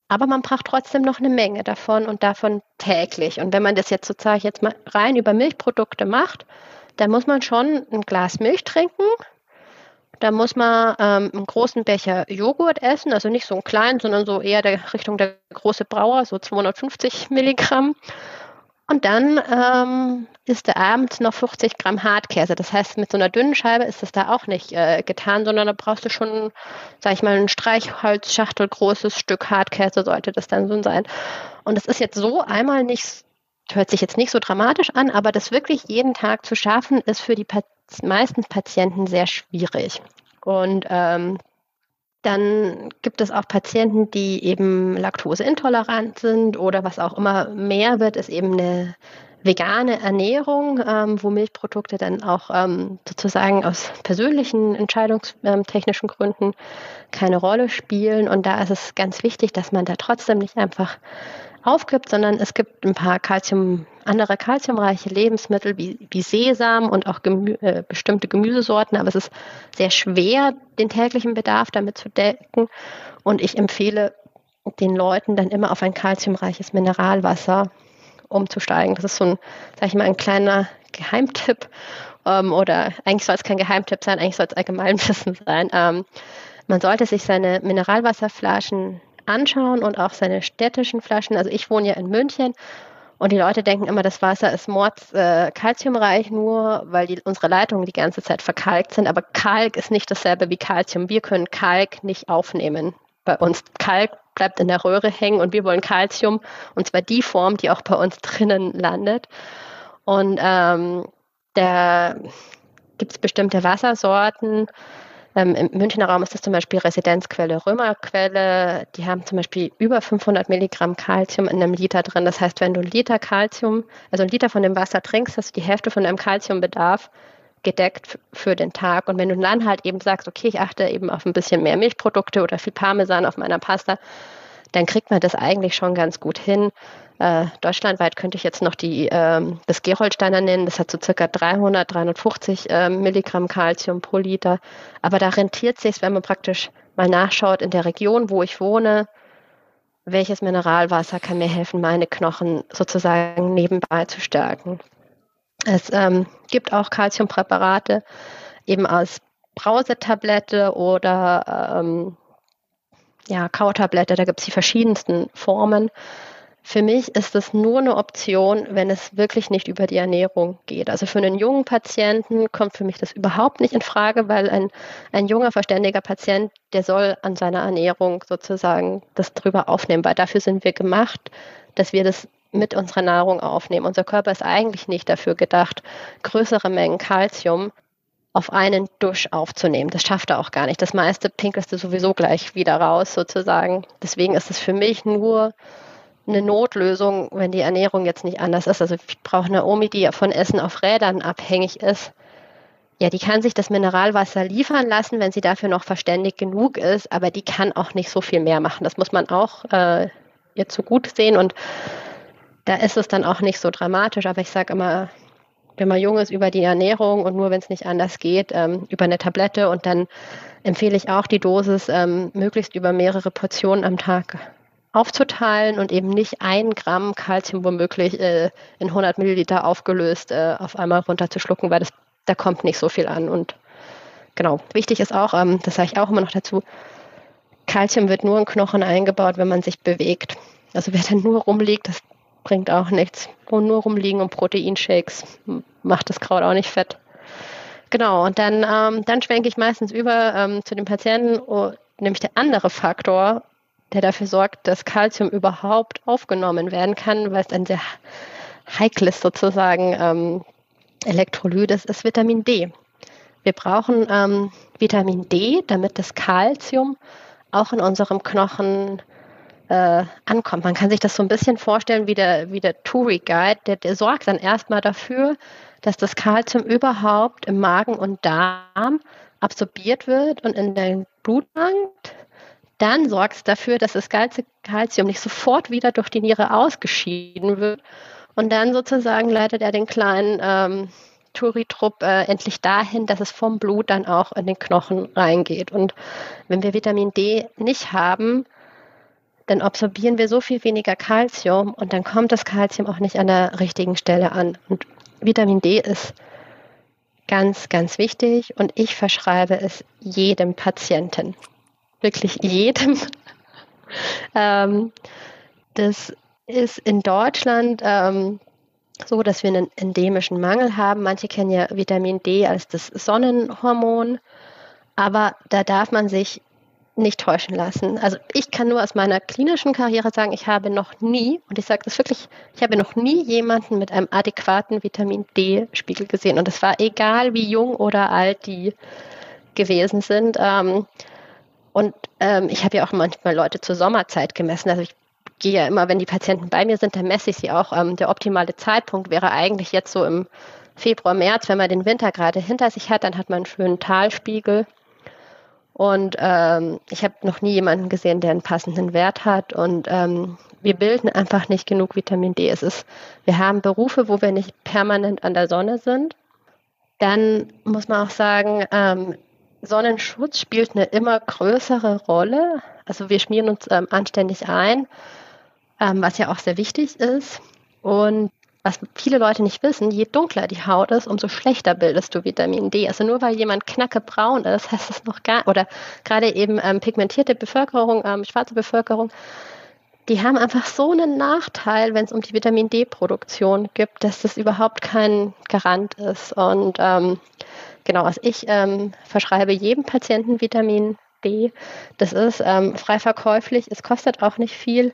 aber man braucht trotzdem noch eine Menge davon und davon täglich. Und wenn man das jetzt sozusagen jetzt mal rein über Milchprodukte macht, dann muss man schon ein Glas Milch trinken, da muss man ähm, einen großen Becher Joghurt essen, also nicht so einen kleinen, sondern so eher der Richtung der große Brauer, so 250 Milligramm. Und dann ähm, isst er abends noch 50 Gramm Hartkäse. Das heißt, mit so einer dünnen Scheibe ist das da auch nicht äh, getan, sondern da brauchst du schon, sag ich mal, ein Streichholzschachtel großes Stück Hartkäse sollte das dann so sein. Und das ist jetzt so einmal nicht, hört sich jetzt nicht so dramatisch an, aber das wirklich jeden Tag zu schaffen, ist für die meisten Patienten sehr schwierig. Und ähm, dann gibt es auch Patienten, die eben laktoseintolerant sind oder was auch immer mehr wird, ist eben eine vegane Ernährung, ähm, wo Milchprodukte dann auch ähm, sozusagen aus persönlichen entscheidungstechnischen Gründen keine Rolle spielen. Und da ist es ganz wichtig, dass man da trotzdem nicht einfach aufgibt, sondern es gibt ein paar Calcium, andere kalziumreiche Lebensmittel wie, wie Sesam und auch Gemü äh, bestimmte Gemüsesorten, aber es ist sehr schwer, den täglichen Bedarf damit zu decken. Und ich empfehle den Leuten dann immer auf ein kalziumreiches Mineralwasser umzusteigen. Das ist so ein, sag ich mal, ein kleiner Geheimtipp. Ähm, oder eigentlich soll es kein Geheimtipp sein, eigentlich soll es Allgemeinwissen [laughs] sein. Ähm, man sollte sich seine Mineralwasserflaschen anschauen und auch seine städtischen Flaschen. Also ich wohne ja in München Und die Leute denken immer, das Wasser ist mords äh, kalziumreich, nur weil die, unsere Leitungen die ganze Zeit verkalkt sind. Aber Kalk ist nicht dasselbe wie Kalzium. Wir können Kalk nicht aufnehmen. Bei uns Kalk bleibt in der Röhre hängen und wir wollen Kalzium und zwar die Form, die auch bei uns drinnen landet. Und ähm, da gibt es bestimmte Wassersorten, ähm, Im Münchner Raum ist das zum Beispiel Residenzquelle, Römerquelle. Die haben zum Beispiel über 500 Milligramm Kalzium in einem Liter drin. Das heißt, wenn du einen Liter Kalzium, also einen Liter von dem Wasser trinkst, hast du die Hälfte von deinem Kalziumbedarf gedeckt für den Tag. Und wenn du dann halt eben sagst, okay, ich achte eben auf ein bisschen mehr Milchprodukte oder viel Parmesan auf meiner Pasta, dann kriegt man das eigentlich schon ganz gut hin. Äh, deutschlandweit könnte ich jetzt noch die, äh, das Geroldsteiner nennen. Das hat so circa 300, 350 äh, Milligramm Kalzium pro Liter. Aber da rentiert sich, wenn man praktisch mal nachschaut in der Region, wo ich wohne, welches Mineralwasser kann mir helfen, meine Knochen sozusagen nebenbei zu stärken. Es ähm, gibt auch Kalziumpräparate eben aus Brausetablette oder ähm, ja, Kautablette, da gibt es die verschiedensten Formen. Für mich ist es nur eine Option, wenn es wirklich nicht über die Ernährung geht. Also für einen jungen Patienten kommt für mich das überhaupt nicht in Frage, weil ein, ein junger, verständiger Patient, der soll an seiner Ernährung sozusagen das drüber aufnehmen, weil dafür sind wir gemacht, dass wir das mit unserer Nahrung aufnehmen. Unser Körper ist eigentlich nicht dafür gedacht, größere Mengen Kalzium auf einen Dusch aufzunehmen. Das schafft er auch gar nicht. Das meiste pinkelst du sowieso gleich wieder raus, sozusagen. Deswegen ist es für mich nur eine Notlösung, wenn die Ernährung jetzt nicht anders ist. Also ich brauche eine Omi, die von Essen auf Rädern abhängig ist. Ja, die kann sich das Mineralwasser liefern lassen, wenn sie dafür noch verständig genug ist, aber die kann auch nicht so viel mehr machen. Das muss man auch äh, ihr zu gut sehen und da ist es dann auch nicht so dramatisch. Aber ich sage immer, wenn man jung ist, über die Ernährung und nur wenn es nicht anders geht, ähm, über eine Tablette und dann empfehle ich auch die Dosis ähm, möglichst über mehrere Portionen am Tag aufzuteilen und eben nicht ein Gramm Kalzium womöglich äh, in 100 Milliliter aufgelöst äh, auf einmal runterzuschlucken, weil das, da kommt nicht so viel an. Und genau, wichtig ist auch, ähm, das sage ich auch immer noch dazu, Kalzium wird nur in Knochen eingebaut, wenn man sich bewegt. Also wer dann nur rumliegt, das bringt auch nichts. Und nur rumliegen und Proteinshakes macht das Kraut auch nicht fett. Genau, und dann, ähm, dann schwenke ich meistens über ähm, zu den Patienten, oh, nämlich der andere Faktor, der dafür sorgt, dass Kalzium überhaupt aufgenommen werden kann, weil es ein sehr heikles sozusagen ähm, Elektrolyt ist, ist Vitamin D. Wir brauchen ähm, Vitamin D, damit das Kalzium auch in unserem Knochen äh, ankommt. Man kann sich das so ein bisschen vorstellen wie der, wie der Turi Guide, der, der sorgt dann erstmal dafür, dass das Kalzium überhaupt im Magen und Darm absorbiert wird und in den Blut langt dann sorgt es dafür, dass das ganze Kalzium nicht sofort wieder durch die Niere ausgeschieden wird. Und dann sozusagen leitet er den kleinen ähm, Turitrupp äh, endlich dahin, dass es vom Blut dann auch in den Knochen reingeht. Und wenn wir Vitamin D nicht haben, dann absorbieren wir so viel weniger Kalzium und dann kommt das Kalzium auch nicht an der richtigen Stelle an. Und Vitamin D ist ganz, ganz wichtig und ich verschreibe es jedem Patienten wirklich jedem. [laughs] ähm, das ist in Deutschland ähm, so, dass wir einen endemischen Mangel haben. Manche kennen ja Vitamin D als das Sonnenhormon, aber da darf man sich nicht täuschen lassen. Also ich kann nur aus meiner klinischen Karriere sagen, ich habe noch nie, und ich sage das wirklich, ich habe noch nie jemanden mit einem adäquaten Vitamin D-Spiegel gesehen. Und es war egal, wie jung oder alt die gewesen sind. Ähm, und ähm, ich habe ja auch manchmal Leute zur Sommerzeit gemessen. Also ich gehe ja immer, wenn die Patienten bei mir sind, dann messe ich sie auch. Ähm, der optimale Zeitpunkt wäre eigentlich jetzt so im Februar, März, wenn man den Winter gerade hinter sich hat, dann hat man einen schönen Talspiegel. Und ähm, ich habe noch nie jemanden gesehen, der einen passenden Wert hat. Und ähm, wir bilden einfach nicht genug Vitamin D. Es ist, wir haben Berufe, wo wir nicht permanent an der Sonne sind. Dann muss man auch sagen, ähm, Sonnenschutz spielt eine immer größere Rolle. Also wir schmieren uns ähm, anständig ein, ähm, was ja auch sehr wichtig ist. Und was viele Leute nicht wissen, je dunkler die Haut ist, umso schlechter bildest du Vitamin D. Also nur weil jemand knackebraun ist, [laughs] heißt das noch gar, oder gerade eben ähm, pigmentierte Bevölkerung, ähm, schwarze Bevölkerung, die haben einfach so einen Nachteil, wenn es um die Vitamin D-Produktion geht, dass das überhaupt kein Garant ist. Und ähm, genau, also ich ähm, verschreibe jedem Patienten Vitamin D. Das ist ähm, frei verkäuflich, es kostet auch nicht viel.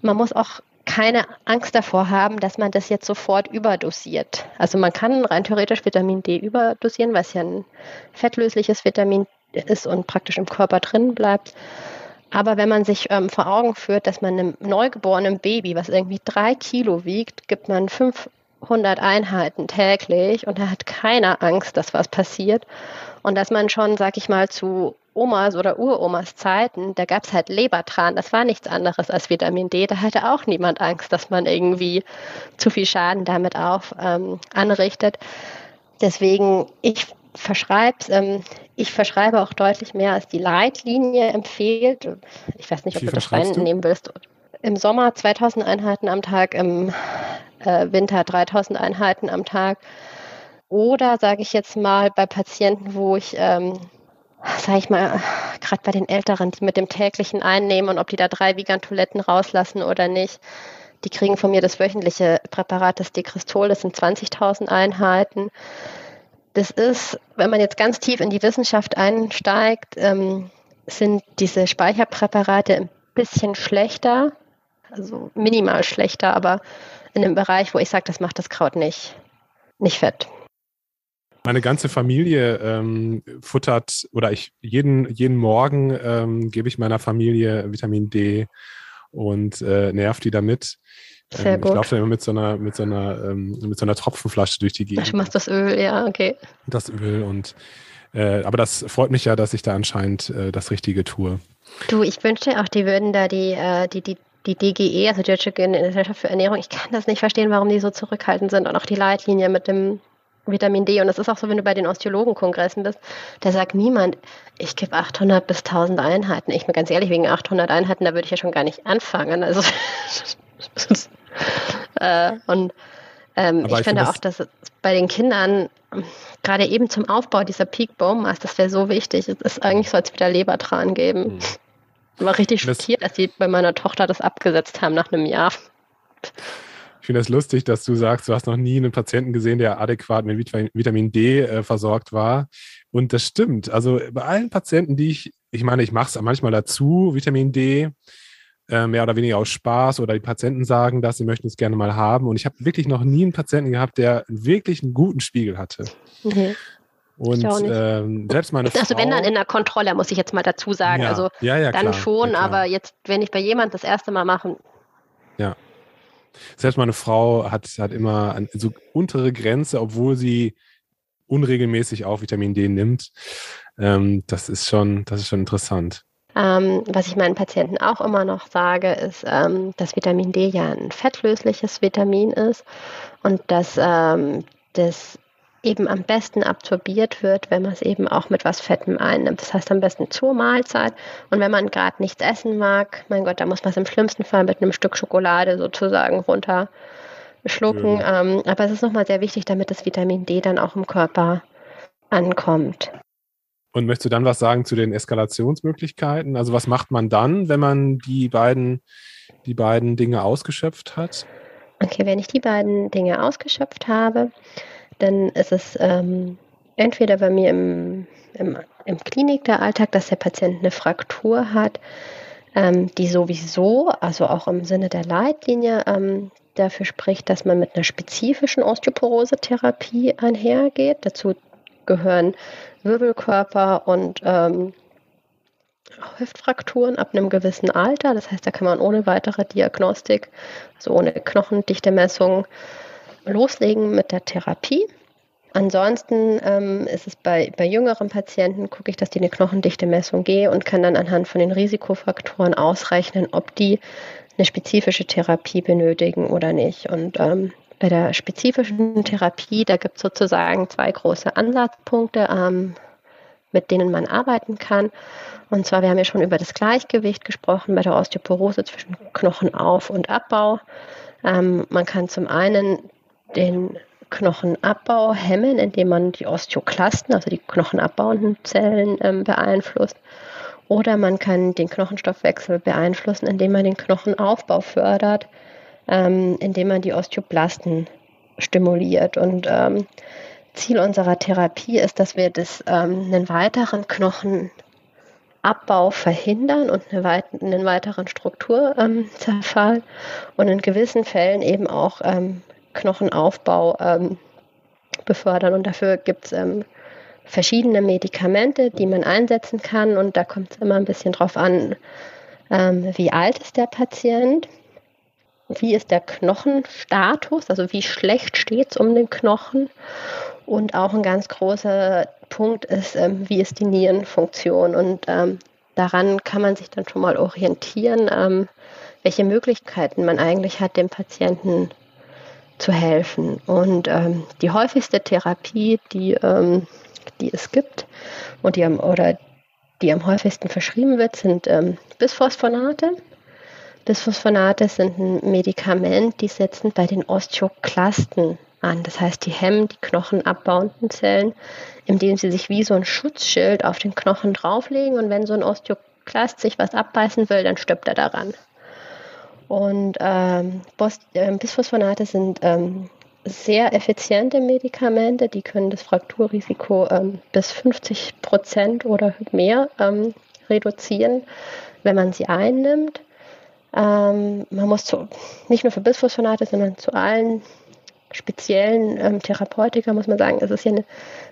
Man muss auch keine Angst davor haben, dass man das jetzt sofort überdosiert. Also man kann rein theoretisch Vitamin D überdosieren, weil es ja ein fettlösliches Vitamin ist und praktisch im Körper drin bleibt. Aber wenn man sich ähm, vor Augen führt, dass man einem neugeborenen Baby, was irgendwie drei Kilo wiegt, gibt man 500 Einheiten täglich und da hat keiner Angst, dass was passiert. Und dass man schon, sag ich mal, zu Omas oder Uromas Zeiten, da gab es halt Lebertran, das war nichts anderes als Vitamin D. Da hatte auch niemand Angst, dass man irgendwie zu viel Schaden damit auch ähm, anrichtet. Deswegen, ich verschreibe ähm, ich verschreibe auch deutlich mehr, als die Leitlinie empfiehlt. Ich weiß nicht, ob du das reinnehmen willst. Im Sommer 2000 Einheiten am Tag, im äh, Winter 3000 Einheiten am Tag. Oder sage ich jetzt mal bei Patienten, wo ich, ähm, sage ich mal, gerade bei den Älteren, die mit dem täglichen einnehmen und ob die da drei Vegan-Toiletten rauslassen oder nicht, die kriegen von mir das wöchentliche Präparat, das Dekristol, das sind 20.000 Einheiten. Das ist, wenn man jetzt ganz tief in die Wissenschaft einsteigt, ähm, sind diese Speicherpräparate ein bisschen schlechter, also minimal schlechter, aber in einem Bereich, wo ich sage, das macht das Kraut nicht, nicht fett. Meine ganze Familie ähm, futtert oder ich jeden, jeden Morgen ähm, gebe ich meiner Familie Vitamin D und äh, nerv die damit. Sehr ähm, gut. Ich laufe dann immer mit so einer, mit so einer, ähm, mit so einer Tropfenflasche durch die Gegend. Du machst das Öl, ja, okay. Das Öl und äh, aber das freut mich ja, dass ich da anscheinend äh, das Richtige tue. Du, ich wünschte auch, die würden da die, äh, die, die, die DGE, also die Deutsche Gesellschaft für Ernährung, ich kann das nicht verstehen, warum die so zurückhaltend sind und auch die Leitlinie mit dem Vitamin D. Und das ist auch so, wenn du bei den Osteologenkongressen bist, da sagt niemand, ich gebe 800 bis 1000 Einheiten. Ich bin ganz ehrlich, wegen 800 Einheiten, da würde ich ja schon gar nicht anfangen. Also [laughs] äh, und ähm, ich, ich finde auch, dass bei den Kindern gerade eben zum Aufbau dieser Peak Bone Mass, das wäre so wichtig. Es ist eigentlich soll es wieder Lebertran geben. Mhm. Ich war richtig schockiert, dass sie bei meiner Tochter das abgesetzt haben nach einem Jahr. Ich finde es das lustig, dass du sagst, du hast noch nie einen Patienten gesehen, der adäquat mit Vitamin D äh, versorgt war. Und das stimmt. Also bei allen Patienten, die ich, ich meine, ich mache es manchmal dazu, Vitamin D, äh, mehr oder weniger aus Spaß oder die Patienten sagen das, sie möchten es gerne mal haben. Und ich habe wirklich noch nie einen Patienten gehabt, der wirklich einen guten Spiegel hatte. Okay. Und ähm, selbst meine Also Frau, wenn dann in der Kontrolle, muss ich jetzt mal dazu sagen. Ja, also ja, ja, dann klar, schon, aber jetzt, wenn ich bei jemand das erste Mal mache. Ja. Selbst meine Frau hat, hat immer eine so untere Grenze, obwohl sie unregelmäßig auch Vitamin D nimmt. Ähm, das ist schon, das ist schon interessant. Ähm, was ich meinen Patienten auch immer noch sage, ist, ähm, dass Vitamin D ja ein fettlösliches Vitamin ist und dass ähm, das eben am besten absorbiert wird, wenn man es eben auch mit was Fettem einnimmt. Das heißt am besten zur Mahlzeit. Und wenn man gerade nichts essen mag, mein Gott, da muss man es im schlimmsten Fall mit einem Stück Schokolade sozusagen runterschlucken. Ja. Ähm, aber es ist nochmal sehr wichtig, damit das Vitamin D dann auch im Körper ankommt. Und möchtest du dann was sagen zu den Eskalationsmöglichkeiten? Also was macht man dann, wenn man die beiden, die beiden Dinge ausgeschöpft hat? Okay, wenn ich die beiden Dinge ausgeschöpft habe, dann ist es ähm, entweder bei mir im, im, im Klinik der Alltag, dass der Patient eine Fraktur hat, ähm, die sowieso, also auch im Sinne der Leitlinie, ähm, dafür spricht, dass man mit einer spezifischen Osteoporose-Therapie einhergeht. Dazu gehören Wirbelkörper und ähm, Hüftfrakturen ab einem gewissen Alter. Das heißt, da kann man ohne weitere Diagnostik, also ohne Knochendichte-Messung, loslegen mit der Therapie. Ansonsten ähm, ist es bei, bei jüngeren Patienten, gucke ich, dass die eine Knochendichte-Messung gehe und kann dann anhand von den Risikofaktoren ausrechnen, ob die eine spezifische Therapie benötigen oder nicht. Und ähm, bei der spezifischen Therapie, da gibt es sozusagen zwei große Ansatzpunkte, ähm, mit denen man arbeiten kann. Und zwar, wir haben ja schon über das Gleichgewicht gesprochen bei der Osteoporose zwischen Knochenauf- und Abbau. Ähm, man kann zum einen den Knochenabbau hemmen, indem man die Osteoklasten, also die knochenabbauenden Zellen, ähm, beeinflusst. Oder man kann den Knochenstoffwechsel beeinflussen, indem man den Knochenaufbau fördert, ähm, indem man die Osteoblasten stimuliert. Und ähm, Ziel unserer Therapie ist, dass wir das, ähm, einen weiteren Knochenabbau verhindern und eine weit einen weiteren Strukturzerfall und in gewissen Fällen eben auch ähm, Knochenaufbau ähm, befördern. Und dafür gibt es ähm, verschiedene Medikamente, die man einsetzen kann. Und da kommt es immer ein bisschen drauf an, ähm, wie alt ist der Patient, wie ist der Knochenstatus, also wie schlecht steht es um den Knochen. Und auch ein ganz großer Punkt ist, ähm, wie ist die Nierenfunktion. Und ähm, daran kann man sich dann schon mal orientieren, ähm, welche Möglichkeiten man eigentlich hat, dem Patienten zu helfen. Und ähm, die häufigste Therapie, die ähm, die es gibt und die am, oder die am häufigsten verschrieben wird, sind ähm, Bisphosphonate. Bisphosphonate sind ein Medikament, die setzen bei den Osteoklasten an. Das heißt, die hemmen die knochenabbauenden Zellen, indem sie sich wie so ein Schutzschild auf den Knochen drauflegen. Und wenn so ein Osteoklast sich was abbeißen will, dann stirbt er daran. Und ähm, äh, Bisphosphonate sind ähm, sehr effiziente Medikamente, die können das Frakturrisiko ähm, bis 50 Prozent oder mehr ähm, reduzieren, wenn man sie einnimmt. Ähm, man muss zu, nicht nur für Bisphosphonate, sondern zu allen speziellen ähm, Therapeutika muss man sagen, es ist ja eine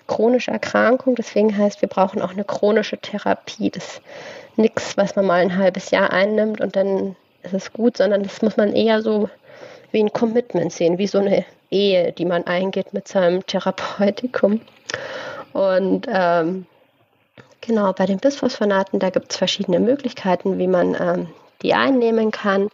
chronische Erkrankung, deswegen heißt, wir brauchen auch eine chronische Therapie. Das ist nichts, was man mal ein halbes Jahr einnimmt und dann ist es gut, sondern das muss man eher so wie ein Commitment sehen, wie so eine Ehe, die man eingeht mit seinem Therapeutikum. Und ähm, genau, bei den Bisphosphonaten, da gibt es verschiedene Möglichkeiten, wie man ähm, die einnehmen kann.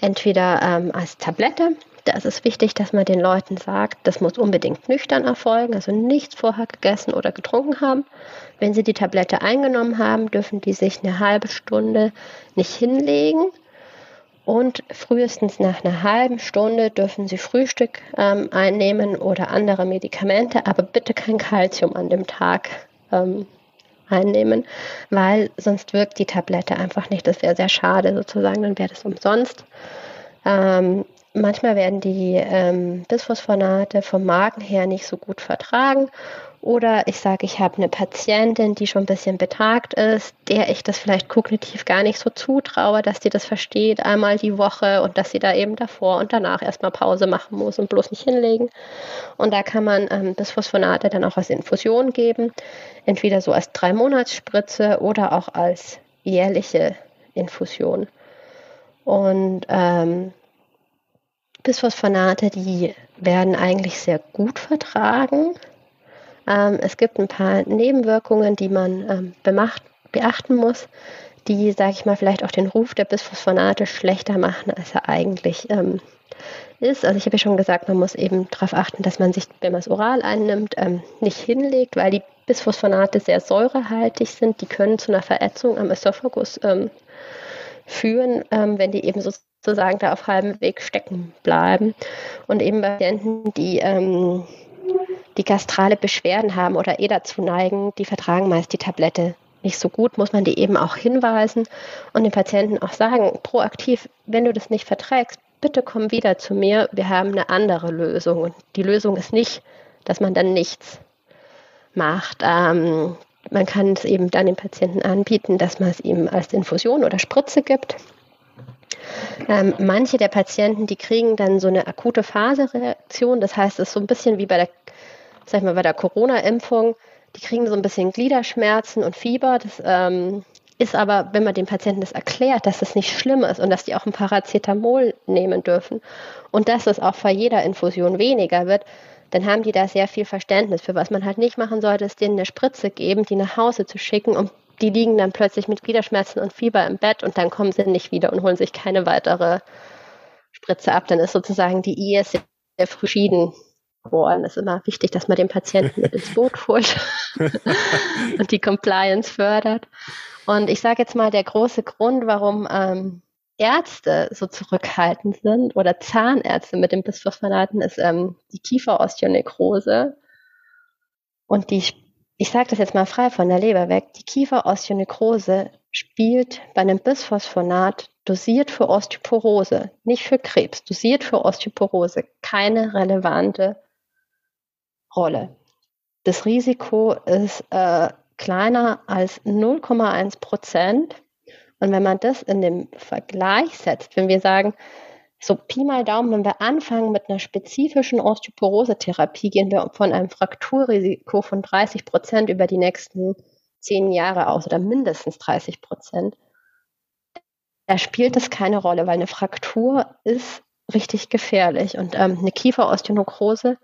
Entweder ähm, als Tablette. Da ist es wichtig, dass man den Leuten sagt, das muss unbedingt nüchtern erfolgen, also nichts vorher gegessen oder getrunken haben. Wenn sie die Tablette eingenommen haben, dürfen die sich eine halbe Stunde nicht hinlegen, und frühestens nach einer halben Stunde dürfen Sie Frühstück ähm, einnehmen oder andere Medikamente, aber bitte kein Kalzium an dem Tag ähm, einnehmen, weil sonst wirkt die Tablette einfach nicht. Das wäre sehr schade sozusagen, dann wäre das umsonst. Ähm, manchmal werden die ähm, Bisphosphonate vom Magen her nicht so gut vertragen oder ich sage, ich habe eine Patientin, die schon ein bisschen betagt ist, der ich das vielleicht kognitiv gar nicht so zutraue, dass die das versteht, einmal die Woche und dass sie da eben davor und danach erstmal Pause machen muss und bloß nicht hinlegen. Und da kann man ähm, Bisphosphonate dann auch als Infusion geben, entweder so als Drei-Monats-Spritze oder auch als jährliche Infusion. Und ähm, Bisphosphonate, die werden eigentlich sehr gut vertragen. Ähm, es gibt ein paar Nebenwirkungen, die man ähm, bemacht, beachten muss, die, sage ich mal, vielleicht auch den Ruf der Bisphosphonate schlechter machen, als er eigentlich ähm, ist. Also ich habe ja schon gesagt, man muss eben darauf achten, dass man sich, wenn man es oral einnimmt, ähm, nicht hinlegt, weil die Bisphosphonate sehr säurehaltig sind. Die können zu einer Verätzung am Esophagus ähm, führen, ähm, wenn die eben sozusagen da auf halbem Weg stecken bleiben. Und eben Patienten, die ähm, die gastrale Beschwerden haben oder eh dazu neigen, die vertragen meist die Tablette nicht so gut, muss man die eben auch hinweisen und den Patienten auch sagen, proaktiv, wenn du das nicht verträgst, bitte komm wieder zu mir, wir haben eine andere Lösung. Und die Lösung ist nicht, dass man dann nichts macht. Ähm, man kann es eben dann dem Patienten anbieten, dass man es ihm als Infusion oder Spritze gibt. Ähm, manche der Patienten, die kriegen dann so eine akute Phasereaktion. Das heißt, es ist so ein bisschen wie bei der sag ich mal, bei der Corona-Impfung, die kriegen so ein bisschen Gliederschmerzen und Fieber. Das ähm, ist aber, wenn man den Patienten das erklärt, dass das nicht schlimm ist und dass die auch ein Paracetamol nehmen dürfen und dass es auch vor jeder Infusion weniger wird, dann haben die da sehr viel Verständnis für. Was man halt nicht machen sollte, ist denen eine Spritze geben, die nach Hause zu schicken und die liegen dann plötzlich mit Gliederschmerzen und Fieber im Bett und dann kommen sie nicht wieder und holen sich keine weitere Spritze ab. Dann ist sozusagen die IS sehr früh worden. Es ist immer wichtig, dass man den Patienten mit [laughs] ins Boot holt [laughs] und die Compliance fördert. Und ich sage jetzt mal, der große Grund, warum ähm, Ärzte so zurückhaltend sind oder Zahnärzte mit dem Bisphosphonaten ist ähm, die Kieferosteonekrose und die ich sage das jetzt mal frei von der Leber weg, die Kieferosteonekrose spielt bei einem Bisphosphonat dosiert für Osteoporose, nicht für Krebs, dosiert für Osteoporose keine relevante Rolle. Das Risiko ist äh, kleiner als 0,1 Prozent. Und wenn man das in dem Vergleich setzt, wenn wir sagen, so Pi mal Daumen, wenn wir anfangen mit einer spezifischen Osteoporose-Therapie, gehen wir von einem Frakturrisiko von 30 Prozent über die nächsten zehn Jahre aus oder mindestens 30 Prozent. Da spielt das keine Rolle, weil eine Fraktur ist richtig gefährlich und ähm, eine Kieferosteonekrose,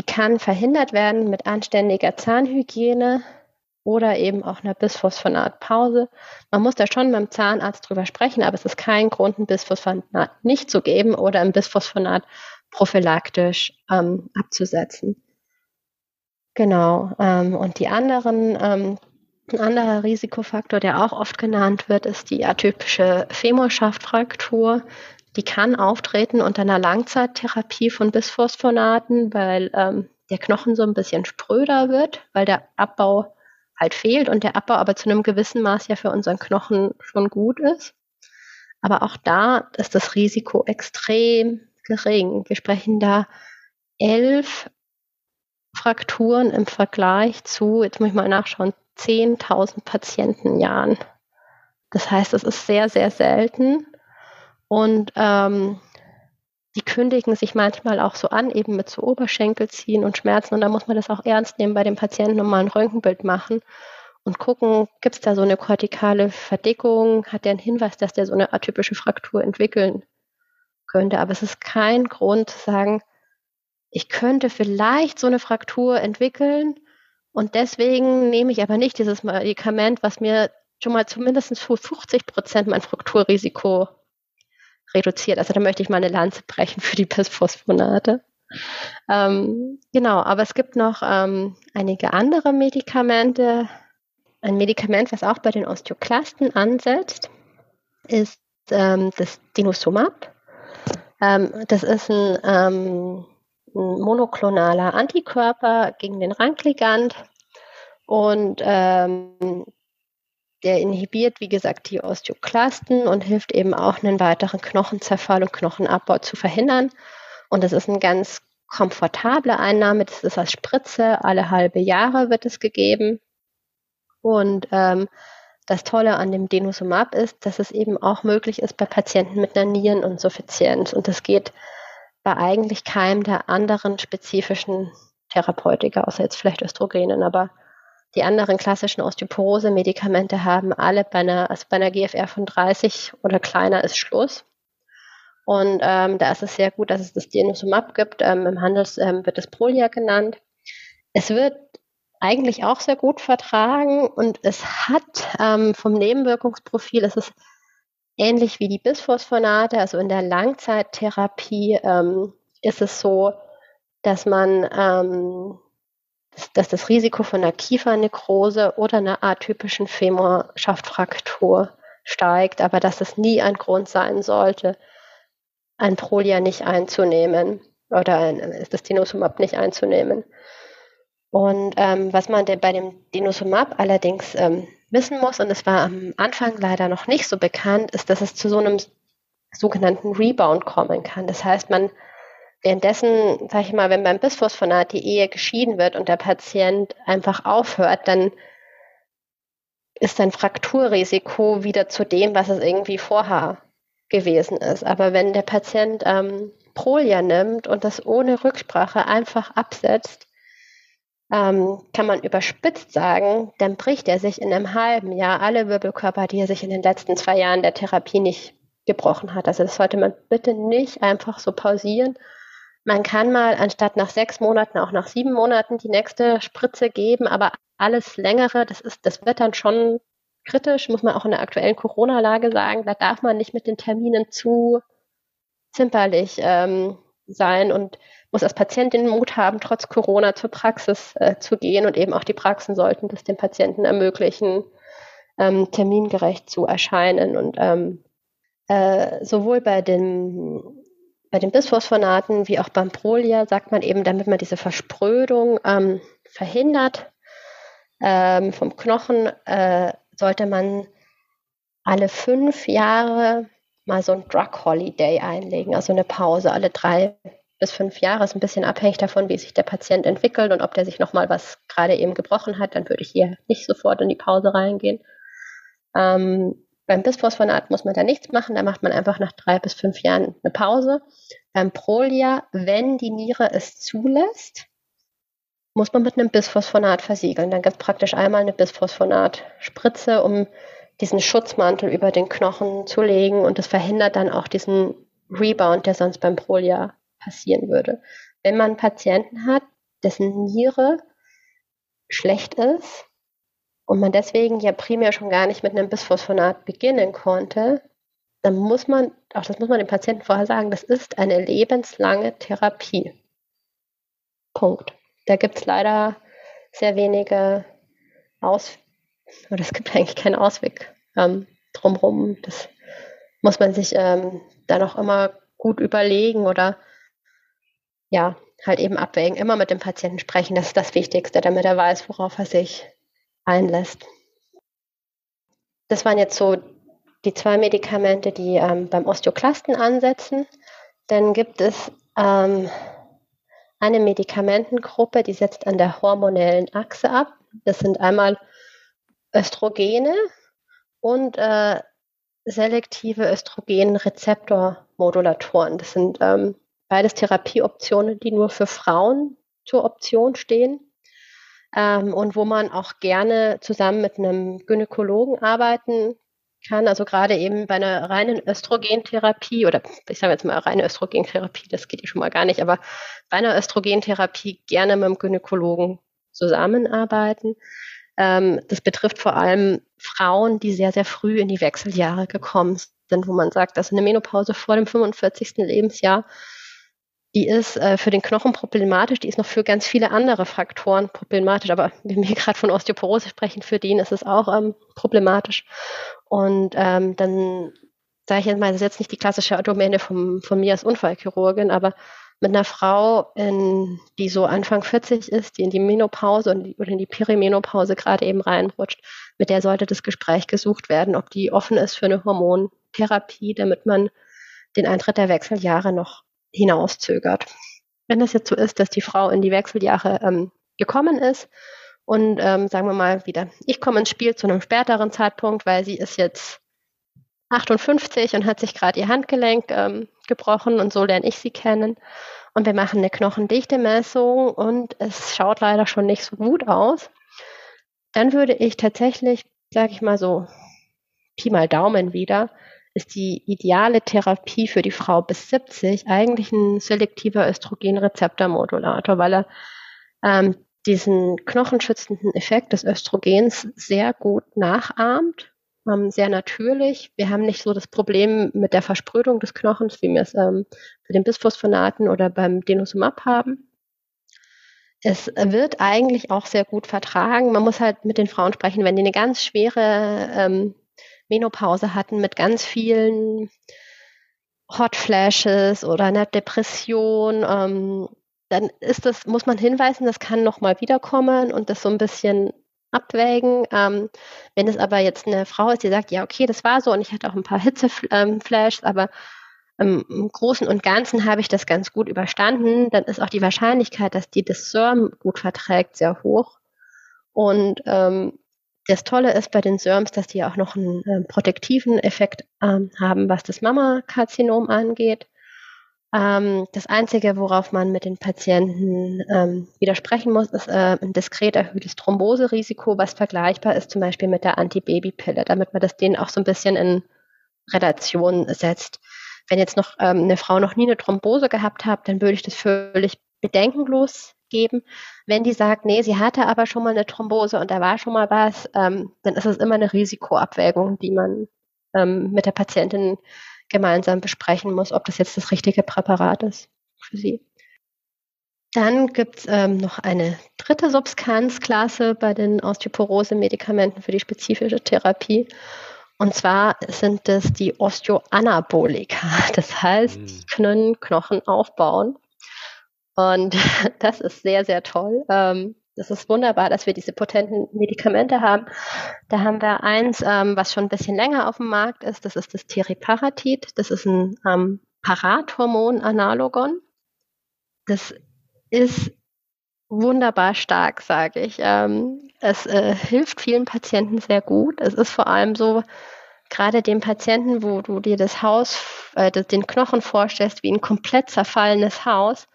die kann verhindert werden mit anständiger Zahnhygiene, oder eben auch einer Bisphosphonatpause. Man muss da schon dem Zahnarzt drüber sprechen, aber es ist kein Grund, ein Bisphosphonat nicht zu geben oder ein Bisphosphonat prophylaktisch ähm, abzusetzen. Genau. Ähm, und die anderen, ähm, ein anderer Risikofaktor, der auch oft genannt wird, ist die atypische Femorschaftfraktur. Die kann auftreten unter einer Langzeittherapie von Bisphosphonaten, weil ähm, der Knochen so ein bisschen spröder wird, weil der Abbau halt fehlt und der Abbau aber zu einem gewissen Maß ja für unseren Knochen schon gut ist. Aber auch da ist das Risiko extrem gering. Wir sprechen da elf Frakturen im Vergleich zu, jetzt muss ich mal nachschauen, 10.000 Patientenjahren. Das heißt, es ist sehr, sehr selten. Und ähm, die kündigen sich manchmal auch so an, eben mit so Oberschenkelziehen und Schmerzen. Und da muss man das auch ernst nehmen bei dem Patienten und mal ein Röntgenbild machen und gucken, gibt es da so eine kortikale Verdickung? Hat der einen Hinweis, dass der so eine atypische Fraktur entwickeln könnte? Aber es ist kein Grund zu sagen, ich könnte vielleicht so eine Fraktur entwickeln und deswegen nehme ich aber nicht dieses Medikament, was mir schon mal zumindest für 50 Prozent mein Frakturrisiko reduziert. Also da möchte ich mal eine Lanze brechen für die Bisphosphonate. Ähm, genau, aber es gibt noch ähm, einige andere Medikamente. Ein Medikament, was auch bei den Osteoklasten ansetzt, ist ähm, das Dinosumab. Ähm, das ist ein, ähm, ein, monoklonaler Antikörper gegen den Rankligand und ähm, der inhibiert, wie gesagt, die Osteoklasten und hilft eben auch, einen weiteren Knochenzerfall und Knochenabbau zu verhindern. Und das ist eine ganz komfortable Einnahme. Das ist als Spritze. Alle halbe Jahre wird es gegeben. Und ähm, das Tolle an dem Denosumab ist, dass es eben auch möglich ist bei Patienten mit einer Niereninsuffizienz. Und das geht bei eigentlich keinem der anderen spezifischen Therapeutika, außer jetzt vielleicht Östrogenen. Aber die anderen klassischen Osteoporose-Medikamente haben alle bei einer, also bei einer GFR von 30 oder kleiner ist Schluss. Und ähm, da ist es sehr gut, dass es das Denosumab gibt. Ähm, Im Handel ähm, wird es Prolia genannt. Es wird eigentlich auch sehr gut vertragen und es hat ähm, vom Nebenwirkungsprofil, es ist ähnlich wie die Bisphosphonate, also in der Langzeittherapie ähm, ist es so, dass man ähm, dass das Risiko von einer Kiefernekrose oder einer atypischen Femorschaftfraktur steigt, aber dass es nie ein Grund sein sollte, ein Prolia nicht einzunehmen oder ein, das Denosumab nicht einzunehmen. Und ähm, was man bei dem Denosumab allerdings ähm, wissen muss, und es war am Anfang leider noch nicht so bekannt, ist, dass es zu so einem sogenannten Rebound kommen kann. Das heißt, man Währenddessen, sage ich mal, wenn beim Bisphosphonat die Ehe geschieden wird und der Patient einfach aufhört, dann ist sein Frakturrisiko wieder zu dem, was es irgendwie vorher gewesen ist. Aber wenn der Patient ähm, Prolia nimmt und das ohne Rücksprache einfach absetzt, ähm, kann man überspitzt sagen, dann bricht er sich in einem halben Jahr alle Wirbelkörper, die er sich in den letzten zwei Jahren der Therapie nicht gebrochen hat. Also das sollte man bitte nicht einfach so pausieren man kann mal anstatt nach sechs Monaten auch nach sieben Monaten die nächste Spritze geben, aber alles längere, das ist, das wird dann schon kritisch, muss man auch in der aktuellen Corona-Lage sagen. Da darf man nicht mit den Terminen zu zimperlich ähm, sein und muss als Patientin Mut haben, trotz Corona zur Praxis äh, zu gehen und eben auch die Praxen sollten das den Patienten ermöglichen, ähm, termingerecht zu erscheinen und ähm, äh, sowohl bei den bei den Bisphosphonaten wie auch beim Prolia sagt man eben, damit man diese Versprödung ähm, verhindert, ähm, vom Knochen äh, sollte man alle fünf Jahre mal so ein Drug Holiday einlegen, also eine Pause alle drei bis fünf Jahre. Ist ein bisschen abhängig davon, wie sich der Patient entwickelt und ob der sich nochmal was gerade eben gebrochen hat. Dann würde ich hier nicht sofort in die Pause reingehen. Ähm, beim Bisphosphonat muss man da nichts machen, da macht man einfach nach drei bis fünf Jahren eine Pause. Beim Prolia, wenn die Niere es zulässt, muss man mit einem Bisphosphonat versiegeln. Dann gibt es praktisch einmal eine Bisphosphonat-Spritze, um diesen Schutzmantel über den Knochen zu legen und das verhindert dann auch diesen Rebound, der sonst beim Prolia passieren würde. Wenn man einen Patienten hat, dessen Niere schlecht ist und man deswegen ja primär schon gar nicht mit einem Bisphosphonat beginnen konnte, dann muss man, auch das muss man dem Patienten vorher sagen, das ist eine lebenslange Therapie. Punkt. Da gibt es leider sehr wenige Aus oder es gibt [laughs] eigentlich keinen Ausweg ähm, drumherum. Das muss man sich ähm, dann auch immer gut überlegen oder ja, halt eben abwägen. Immer mit dem Patienten sprechen, das ist das Wichtigste, damit er weiß, worauf er sich einlässt. Das waren jetzt so die zwei Medikamente, die ähm, beim Osteoklasten ansetzen. Dann gibt es ähm, eine Medikamentengruppe, die setzt an der hormonellen Achse ab. Das sind einmal Östrogene und äh, selektive Östrogenrezeptormodulatoren. Das sind ähm, beides Therapieoptionen, die nur für Frauen zur Option stehen ähm, und wo man auch gerne zusammen mit einem Gynäkologen arbeiten kann. Also gerade eben bei einer reinen Östrogentherapie oder ich sage jetzt mal reine Östrogentherapie, das geht ja schon mal gar nicht, aber bei einer Östrogentherapie gerne mit einem Gynäkologen zusammenarbeiten. Ähm, das betrifft vor allem Frauen, die sehr, sehr früh in die Wechseljahre gekommen sind, wo man sagt, dass eine Menopause vor dem 45. Lebensjahr, die ist äh, für den Knochen problematisch, die ist noch für ganz viele andere Faktoren problematisch, aber wenn wir gerade von Osteoporose sprechen, für den ist es auch ähm, problematisch. Und ähm, dann sage ich jetzt mal, das ist jetzt nicht die klassische Domäne vom, von mir als Unfallchirurgin, aber mit einer Frau, in, die so Anfang 40 ist, die in die Menopause und die, oder in die Perimenopause gerade eben reinrutscht, mit der sollte das Gespräch gesucht werden, ob die offen ist für eine Hormontherapie, damit man den Eintritt der Wechseljahre noch hinauszögert. Wenn das jetzt so ist, dass die Frau in die Wechseljahre ähm, gekommen ist und ähm, sagen wir mal wieder, ich komme ins Spiel zu einem späteren Zeitpunkt, weil sie ist jetzt 58 und hat sich gerade ihr Handgelenk ähm, gebrochen und so lerne ich sie kennen. Und wir machen eine Knochendichte-Messung und es schaut leider schon nicht so gut aus. Dann würde ich tatsächlich, sage ich mal so, Pi mal Daumen wieder, ist die ideale Therapie für die Frau bis 70 eigentlich ein selektiver Östrogenrezeptormodulator, weil er ähm, diesen knochenschützenden Effekt des Östrogens sehr gut nachahmt ähm, sehr natürlich. Wir haben nicht so das Problem mit der Versprödung des Knochens, wie wir es ähm, bei den Bisphosphonaten oder beim Denosumab haben. Es wird eigentlich auch sehr gut vertragen. Man muss halt mit den Frauen sprechen, wenn die eine ganz schwere ähm, Menopause hatten mit ganz vielen Hot Flashes oder einer Depression, ähm, dann ist das, muss man hinweisen, das kann nochmal wiederkommen und das so ein bisschen abwägen. Ähm, wenn es aber jetzt eine Frau ist, die sagt, ja, okay, das war so und ich hatte auch ein paar Hitzeflashs, aber im Großen und Ganzen habe ich das ganz gut überstanden, dann ist auch die Wahrscheinlichkeit, dass die das SERM gut verträgt, sehr hoch. Und ähm, das Tolle ist bei den SERMs, dass die auch noch einen äh, protektiven Effekt ähm, haben, was das Mammakarzinom angeht. Ähm, das Einzige, worauf man mit den Patienten ähm, widersprechen muss, ist äh, ein diskret erhöhtes Thromboserisiko, was vergleichbar ist zum Beispiel mit der Antibabypille, damit man das denen auch so ein bisschen in Relation setzt. Wenn jetzt noch ähm, eine Frau noch nie eine Thrombose gehabt hat, dann würde ich das völlig bedenkenlos geben. Wenn die sagt, nee, sie hatte aber schon mal eine Thrombose und da war schon mal was, ähm, dann ist es immer eine Risikoabwägung, die man ähm, mit der Patientin gemeinsam besprechen muss, ob das jetzt das richtige Präparat ist für sie. Dann gibt es ähm, noch eine dritte Substanzklasse bei den Osteoporose-Medikamenten für die spezifische Therapie. Und zwar sind es die Osteoanabolika. Das heißt, die mhm. können Knochen aufbauen. Und [laughs] das ist sehr, sehr toll. Ähm, das ist wunderbar, dass wir diese potenten Medikamente haben. Da haben wir eins, ähm, was schon ein bisschen länger auf dem Markt ist. Das ist das Teriparatid. Das ist ein ähm, Parathormon-Analogon. Das ist wunderbar stark, sage ich. Ähm, es äh, hilft vielen Patienten sehr gut. Es ist vor allem so, gerade dem Patienten, wo du dir das Haus, äh, den Knochen vorstellst, wie ein komplett zerfallenes Haus,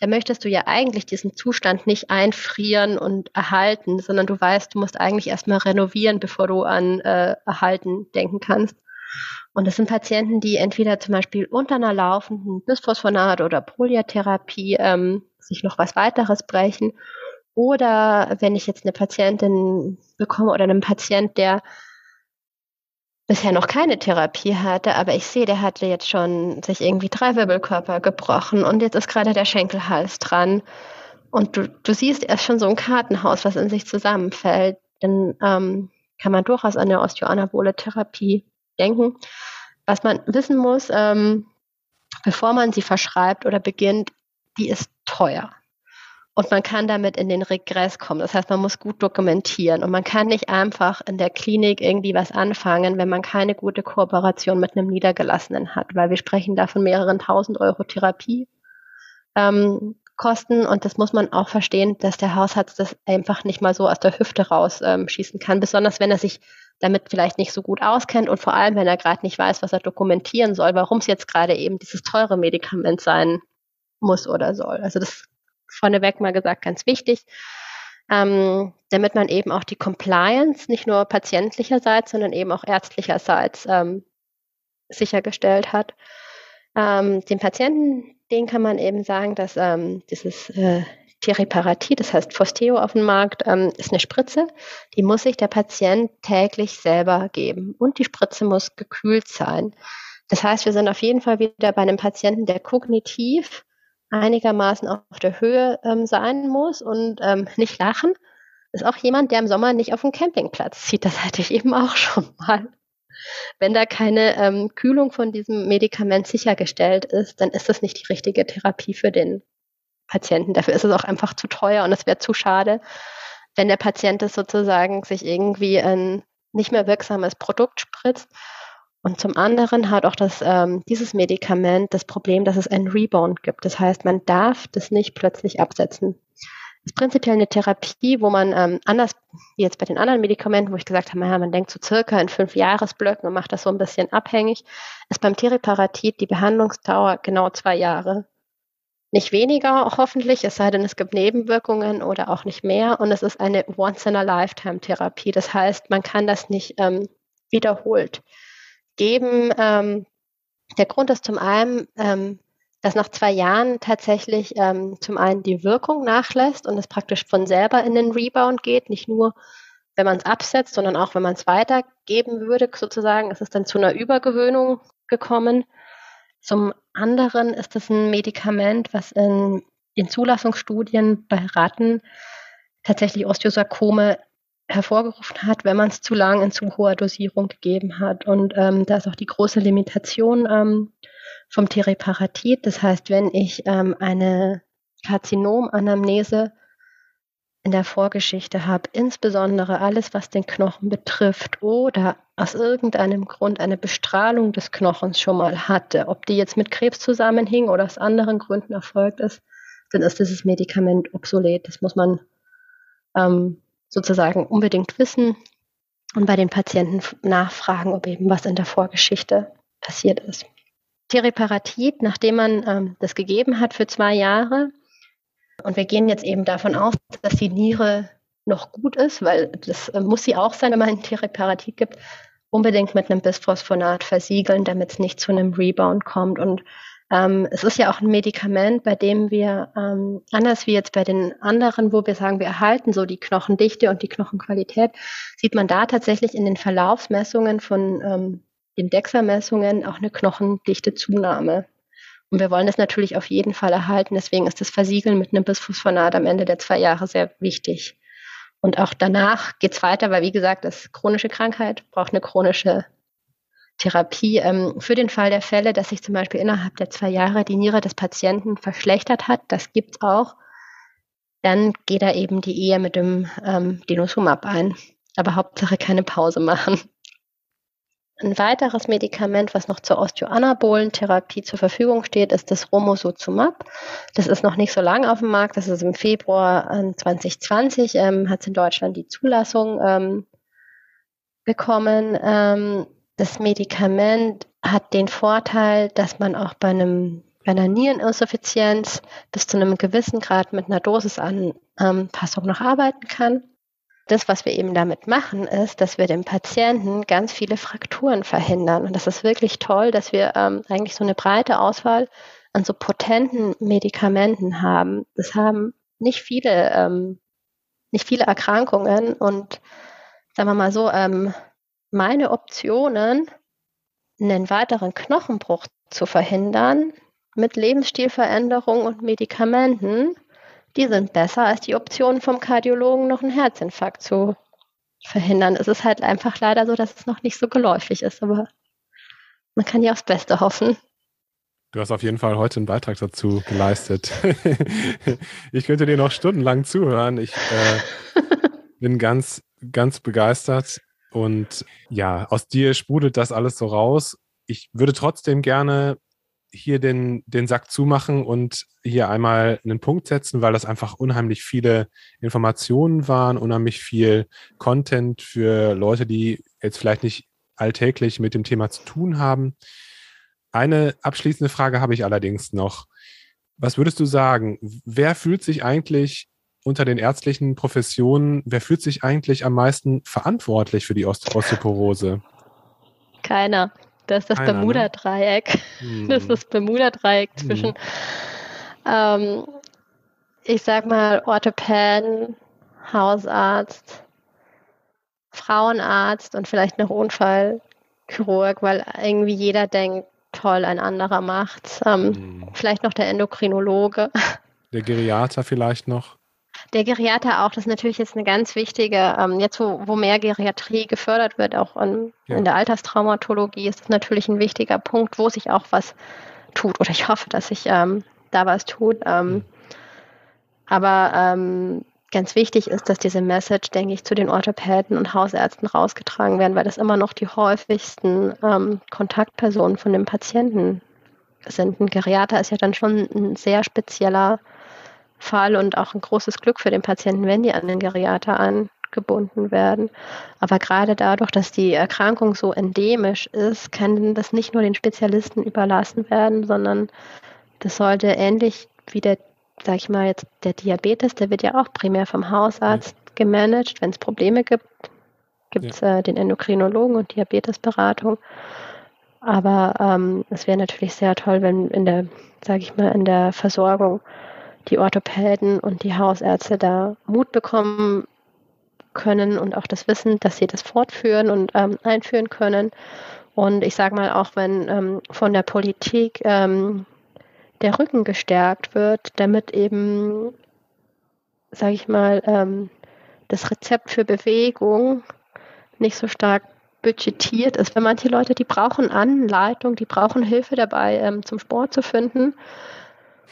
da möchtest du ja eigentlich diesen Zustand nicht einfrieren und erhalten, sondern du weißt, du musst eigentlich erstmal renovieren, bevor du an äh, erhalten denken kannst. Und das sind Patienten, die entweder zum Beispiel unter einer laufenden Bisphosphonat- oder Poliatherapie ähm, sich noch was weiteres brechen. Oder wenn ich jetzt eine Patientin bekomme oder einen Patient, der bisher noch keine Therapie hatte, aber ich sehe, der hatte jetzt schon sich irgendwie drei Wirbelkörper gebrochen und jetzt ist gerade der Schenkelhals dran. Und du, du siehst erst schon so ein Kartenhaus, was in sich zusammenfällt. Dann ähm, kann man durchaus an eine osteoanabole Therapie denken. Was man wissen muss, ähm, bevor man sie verschreibt oder beginnt, die ist teuer. Und man kann damit in den Regress kommen. Das heißt, man muss gut dokumentieren. Und man kann nicht einfach in der Klinik irgendwie was anfangen, wenn man keine gute Kooperation mit einem Niedergelassenen hat. Weil wir sprechen da von mehreren tausend Euro Therapie. Ähm, und das muss man auch verstehen, dass der Hausarzt das einfach nicht mal so aus der Hüfte rausschießen ähm, kann, besonders wenn er sich damit vielleicht nicht so gut auskennt und vor allem, wenn er gerade nicht weiß, was er dokumentieren soll, warum es jetzt gerade eben dieses teure Medikament sein muss oder soll. Also das vorneweg mal gesagt ganz wichtig, ähm, damit man eben auch die Compliance nicht nur patientlicherseits, sondern eben auch ärztlicherseits ähm, sichergestellt hat. Ähm, den Patienten, den kann man eben sagen, dass ähm, dieses äh, Teriparatid, das heißt Fosteo auf dem Markt, ähm, ist eine Spritze. Die muss sich der Patient täglich selber geben und die Spritze muss gekühlt sein. Das heißt, wir sind auf jeden Fall wieder bei einem Patienten, der kognitiv einigermaßen auf der Höhe ähm, sein muss und ähm, [laughs] nicht lachen. Ist auch jemand, der im Sommer nicht auf dem Campingplatz zieht. Das hatte ich eben auch [laughs] schon mal. Wenn da keine ähm, Kühlung von diesem Medikament sichergestellt ist, dann ist das nicht die richtige Therapie für den Patienten. Dafür ist es auch einfach zu teuer und es wäre zu schade, wenn der Patient es sozusagen sich irgendwie ein nicht mehr wirksames Produkt spritzt und zum anderen hat auch das, ähm, dieses Medikament das Problem, dass es einen Rebound gibt. Das heißt, man darf das nicht plötzlich absetzen. Das ist prinzipiell eine Therapie, wo man ähm, anders wie jetzt bei den anderen Medikamenten, wo ich gesagt habe, naja, man denkt so circa in fünf Jahresblöcken und macht das so ein bisschen abhängig, ist beim Teriparatid die Behandlungsdauer genau zwei Jahre. Nicht weniger, hoffentlich, es sei denn, es gibt Nebenwirkungen oder auch nicht mehr. Und es ist eine Once-in-a-Lifetime-Therapie. Das heißt, man kann das nicht ähm, wiederholt geben. Ähm, der Grund ist zum einen, ähm, dass nach zwei Jahren tatsächlich ähm, zum einen die Wirkung nachlässt und es praktisch von selber in den Rebound geht, nicht nur wenn man es absetzt, sondern auch wenn man es weitergeben würde, sozusagen, ist es dann zu einer Übergewöhnung gekommen. Zum anderen ist es ein Medikament, was in, in Zulassungsstudien bei Ratten tatsächlich Osteosarkome hervorgerufen hat, wenn man es zu lang in zu hoher Dosierung gegeben hat. Und ähm, da ist auch die große Limitation ähm, vom Teriparatid. Das heißt, wenn ich ähm, eine Karzinomanamnese in der Vorgeschichte habe, insbesondere alles, was den Knochen betrifft oder aus irgendeinem Grund eine Bestrahlung des Knochens schon mal hatte, ob die jetzt mit Krebs zusammenhing oder aus anderen Gründen erfolgt ist, dann ist dieses Medikament obsolet. Das muss man ähm, sozusagen unbedingt wissen und bei den Patienten nachfragen, ob eben was in der Vorgeschichte passiert ist. Teriparatid, nachdem man ähm, das gegeben hat für zwei Jahre, und wir gehen jetzt eben davon aus, dass die Niere noch gut ist, weil das äh, muss sie auch sein, wenn man ein Teriparatid gibt, unbedingt mit einem Bisphosphonat versiegeln, damit es nicht zu einem Rebound kommt. Und ähm, es ist ja auch ein Medikament, bei dem wir, ähm, anders wie jetzt bei den anderen, wo wir sagen, wir erhalten so die Knochendichte und die Knochenqualität, sieht man da tatsächlich in den Verlaufsmessungen von ähm, den DEXA-Messungen auch eine Knochendichte-Zunahme. Und wir wollen das natürlich auf jeden Fall erhalten. Deswegen ist das Versiegeln mit einem Bisphosphonat am Ende der zwei Jahre sehr wichtig. Und auch danach geht's weiter, weil wie gesagt, das chronische Krankheit braucht eine chronische Therapie ähm, für den Fall der Fälle, dass sich zum Beispiel innerhalb der zwei Jahre die Niere des Patienten verschlechtert hat. Das gibt's auch. dann geht da eben die Ehe mit dem ähm, Denosumab ein. Aber Hauptsache keine Pause machen. Ein weiteres Medikament, was noch zur Osteoanabolentherapie zur Verfügung steht, ist das Romosozumab. Das ist noch nicht so lange auf dem Markt. Das ist im Februar 2020, ähm, hat es in Deutschland die Zulassung ähm, bekommen. Ähm, das Medikament hat den Vorteil, dass man auch bei einem bei einer Niereninsuffizienz bis zu einem gewissen Grad mit einer Dosisanpassung noch arbeiten kann. Das, was wir eben damit machen, ist, dass wir dem Patienten ganz viele Frakturen verhindern. Und das ist wirklich toll, dass wir ähm, eigentlich so eine breite Auswahl an so potenten Medikamenten haben. Das haben nicht viele, ähm, nicht viele Erkrankungen und sagen wir mal so, ähm, meine Optionen, einen weiteren Knochenbruch zu verhindern, mit Lebensstilveränderungen und Medikamenten, die sind besser als die Option vom Kardiologen, noch einen Herzinfarkt zu verhindern. Es ist halt einfach leider so, dass es noch nicht so geläufig ist, aber man kann ja aufs Beste hoffen. Du hast auf jeden Fall heute einen Beitrag dazu geleistet. [laughs] ich könnte dir noch stundenlang zuhören. Ich äh, [laughs] bin ganz, ganz begeistert und ja, aus dir sprudelt das alles so raus. Ich würde trotzdem gerne hier den, den Sack zumachen und hier einmal einen Punkt setzen, weil das einfach unheimlich viele Informationen waren, unheimlich viel Content für Leute, die jetzt vielleicht nicht alltäglich mit dem Thema zu tun haben. Eine abschließende Frage habe ich allerdings noch. Was würdest du sagen? Wer fühlt sich eigentlich unter den ärztlichen Professionen, wer fühlt sich eigentlich am meisten verantwortlich für die Osteoporose? Keiner. Das ist das ne? Bermuda-Dreieck. Ne? Das ist das Bermuda-Dreieck hm. zwischen, ähm, ich sag mal, Orthopäden, Hausarzt, Frauenarzt und vielleicht noch Unfallchirurg, weil irgendwie jeder denkt, toll, ein anderer macht's. Ähm, hm. Vielleicht noch der Endokrinologe. Der Geriater vielleicht noch. Der Geriater auch, das ist natürlich jetzt eine ganz wichtige, ähm, jetzt wo, wo mehr Geriatrie gefördert wird, auch in, ja. in der Alterstraumatologie, ist das natürlich ein wichtiger Punkt, wo sich auch was tut. Oder ich hoffe, dass sich ähm, da was tut. Ähm, mhm. Aber ähm, ganz wichtig ist, dass diese Message, denke ich, zu den Orthopäden und Hausärzten rausgetragen werden, weil das immer noch die häufigsten ähm, Kontaktpersonen von dem Patienten sind. Ein Geriater ist ja dann schon ein sehr spezieller Fall und auch ein großes Glück für den Patienten, wenn die an den Geriater angebunden werden. Aber gerade dadurch, dass die Erkrankung so endemisch ist, kann das nicht nur den Spezialisten überlassen werden, sondern das sollte ähnlich wie der, sag ich mal jetzt, der Diabetes, der wird ja auch primär vom Hausarzt ja. gemanagt. Wenn es Probleme gibt, gibt es ja. äh, den Endokrinologen und Diabetesberatung. Aber ähm, es wäre natürlich sehr toll, wenn in der, sage ich mal, in der Versorgung die Orthopäden und die Hausärzte da Mut bekommen können und auch das Wissen, dass sie das fortführen und ähm, einführen können. Und ich sage mal, auch wenn ähm, von der Politik ähm, der Rücken gestärkt wird, damit eben, sage ich mal, ähm, das Rezept für Bewegung nicht so stark budgetiert ist. Wenn manche Leute, die brauchen Anleitung, die brauchen Hilfe dabei, ähm, zum Sport zu finden.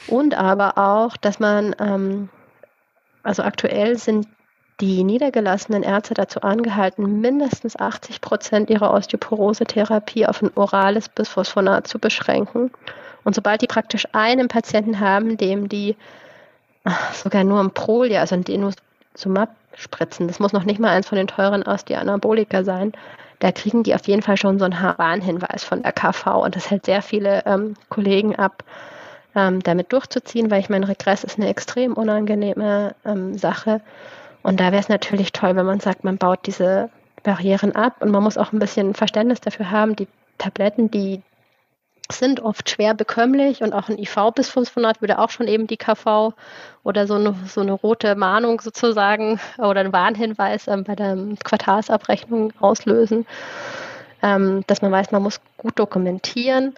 Und aber auch, dass man, ähm, also aktuell sind die niedergelassenen Ärzte dazu angehalten, mindestens 80 Prozent ihrer Osteoporose-Therapie auf ein orales Bisphosphonat zu beschränken. Und sobald die praktisch einen Patienten haben, dem die sogar nur ein Prolia, also ein Denosumab spritzen, das muss noch nicht mal eins von den teuren Osteoanabolika sein, da kriegen die auf jeden Fall schon so einen Warnhinweis von der KV und das hält sehr viele ähm, Kollegen ab, ähm, damit durchzuziehen, weil ich meine, Regress ist eine extrem unangenehme ähm, Sache. Und da wäre es natürlich toll, wenn man sagt, man baut diese Barrieren ab. Und man muss auch ein bisschen Verständnis dafür haben, die Tabletten, die sind oft schwer bekömmlich. Und auch ein IV bis 500 würde auch schon eben die KV oder so eine, so eine rote Mahnung sozusagen oder ein Warnhinweis ähm, bei der Quartalsabrechnung auslösen, ähm, dass man weiß, man muss gut dokumentieren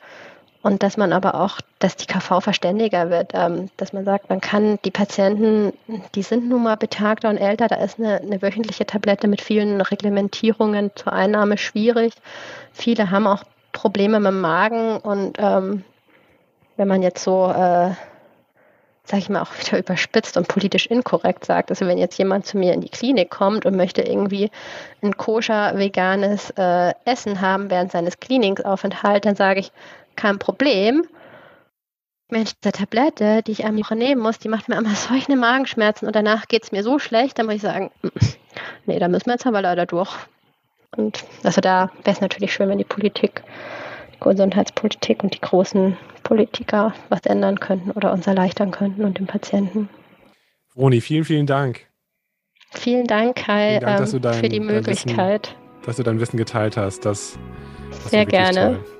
und dass man aber auch, dass die KV verständiger wird, ähm, dass man sagt, man kann die Patienten, die sind nun mal betagter und älter, da ist eine, eine wöchentliche Tablette mit vielen Reglementierungen zur Einnahme schwierig. Viele haben auch Probleme mit dem Magen und ähm, wenn man jetzt so äh, sage ich mal, auch wieder überspitzt und politisch inkorrekt sagt. Also wenn jetzt jemand zu mir in die Klinik kommt und möchte irgendwie ein koscher veganes äh, Essen haben während seines Klinikaufenthalts, dann sage ich, kein Problem. Mensch, diese Tablette, die ich einmal nehmen muss, die macht mir immer [laughs] solche Magenschmerzen und danach geht es mir so schlecht, dann muss ich sagen, [laughs] nee, da müssen wir jetzt aber leider durch. Und also da wäre es natürlich schön, wenn die Politik, die Gesundheitspolitik und die großen Politiker was ändern könnten oder uns erleichtern könnten und den Patienten. Roni, vielen, vielen Dank. Vielen Dank, Kai, Dank, ähm, dein, für die Möglichkeit. Wissen, dass du dein Wissen geteilt hast. Das, das Sehr gerne. Toll.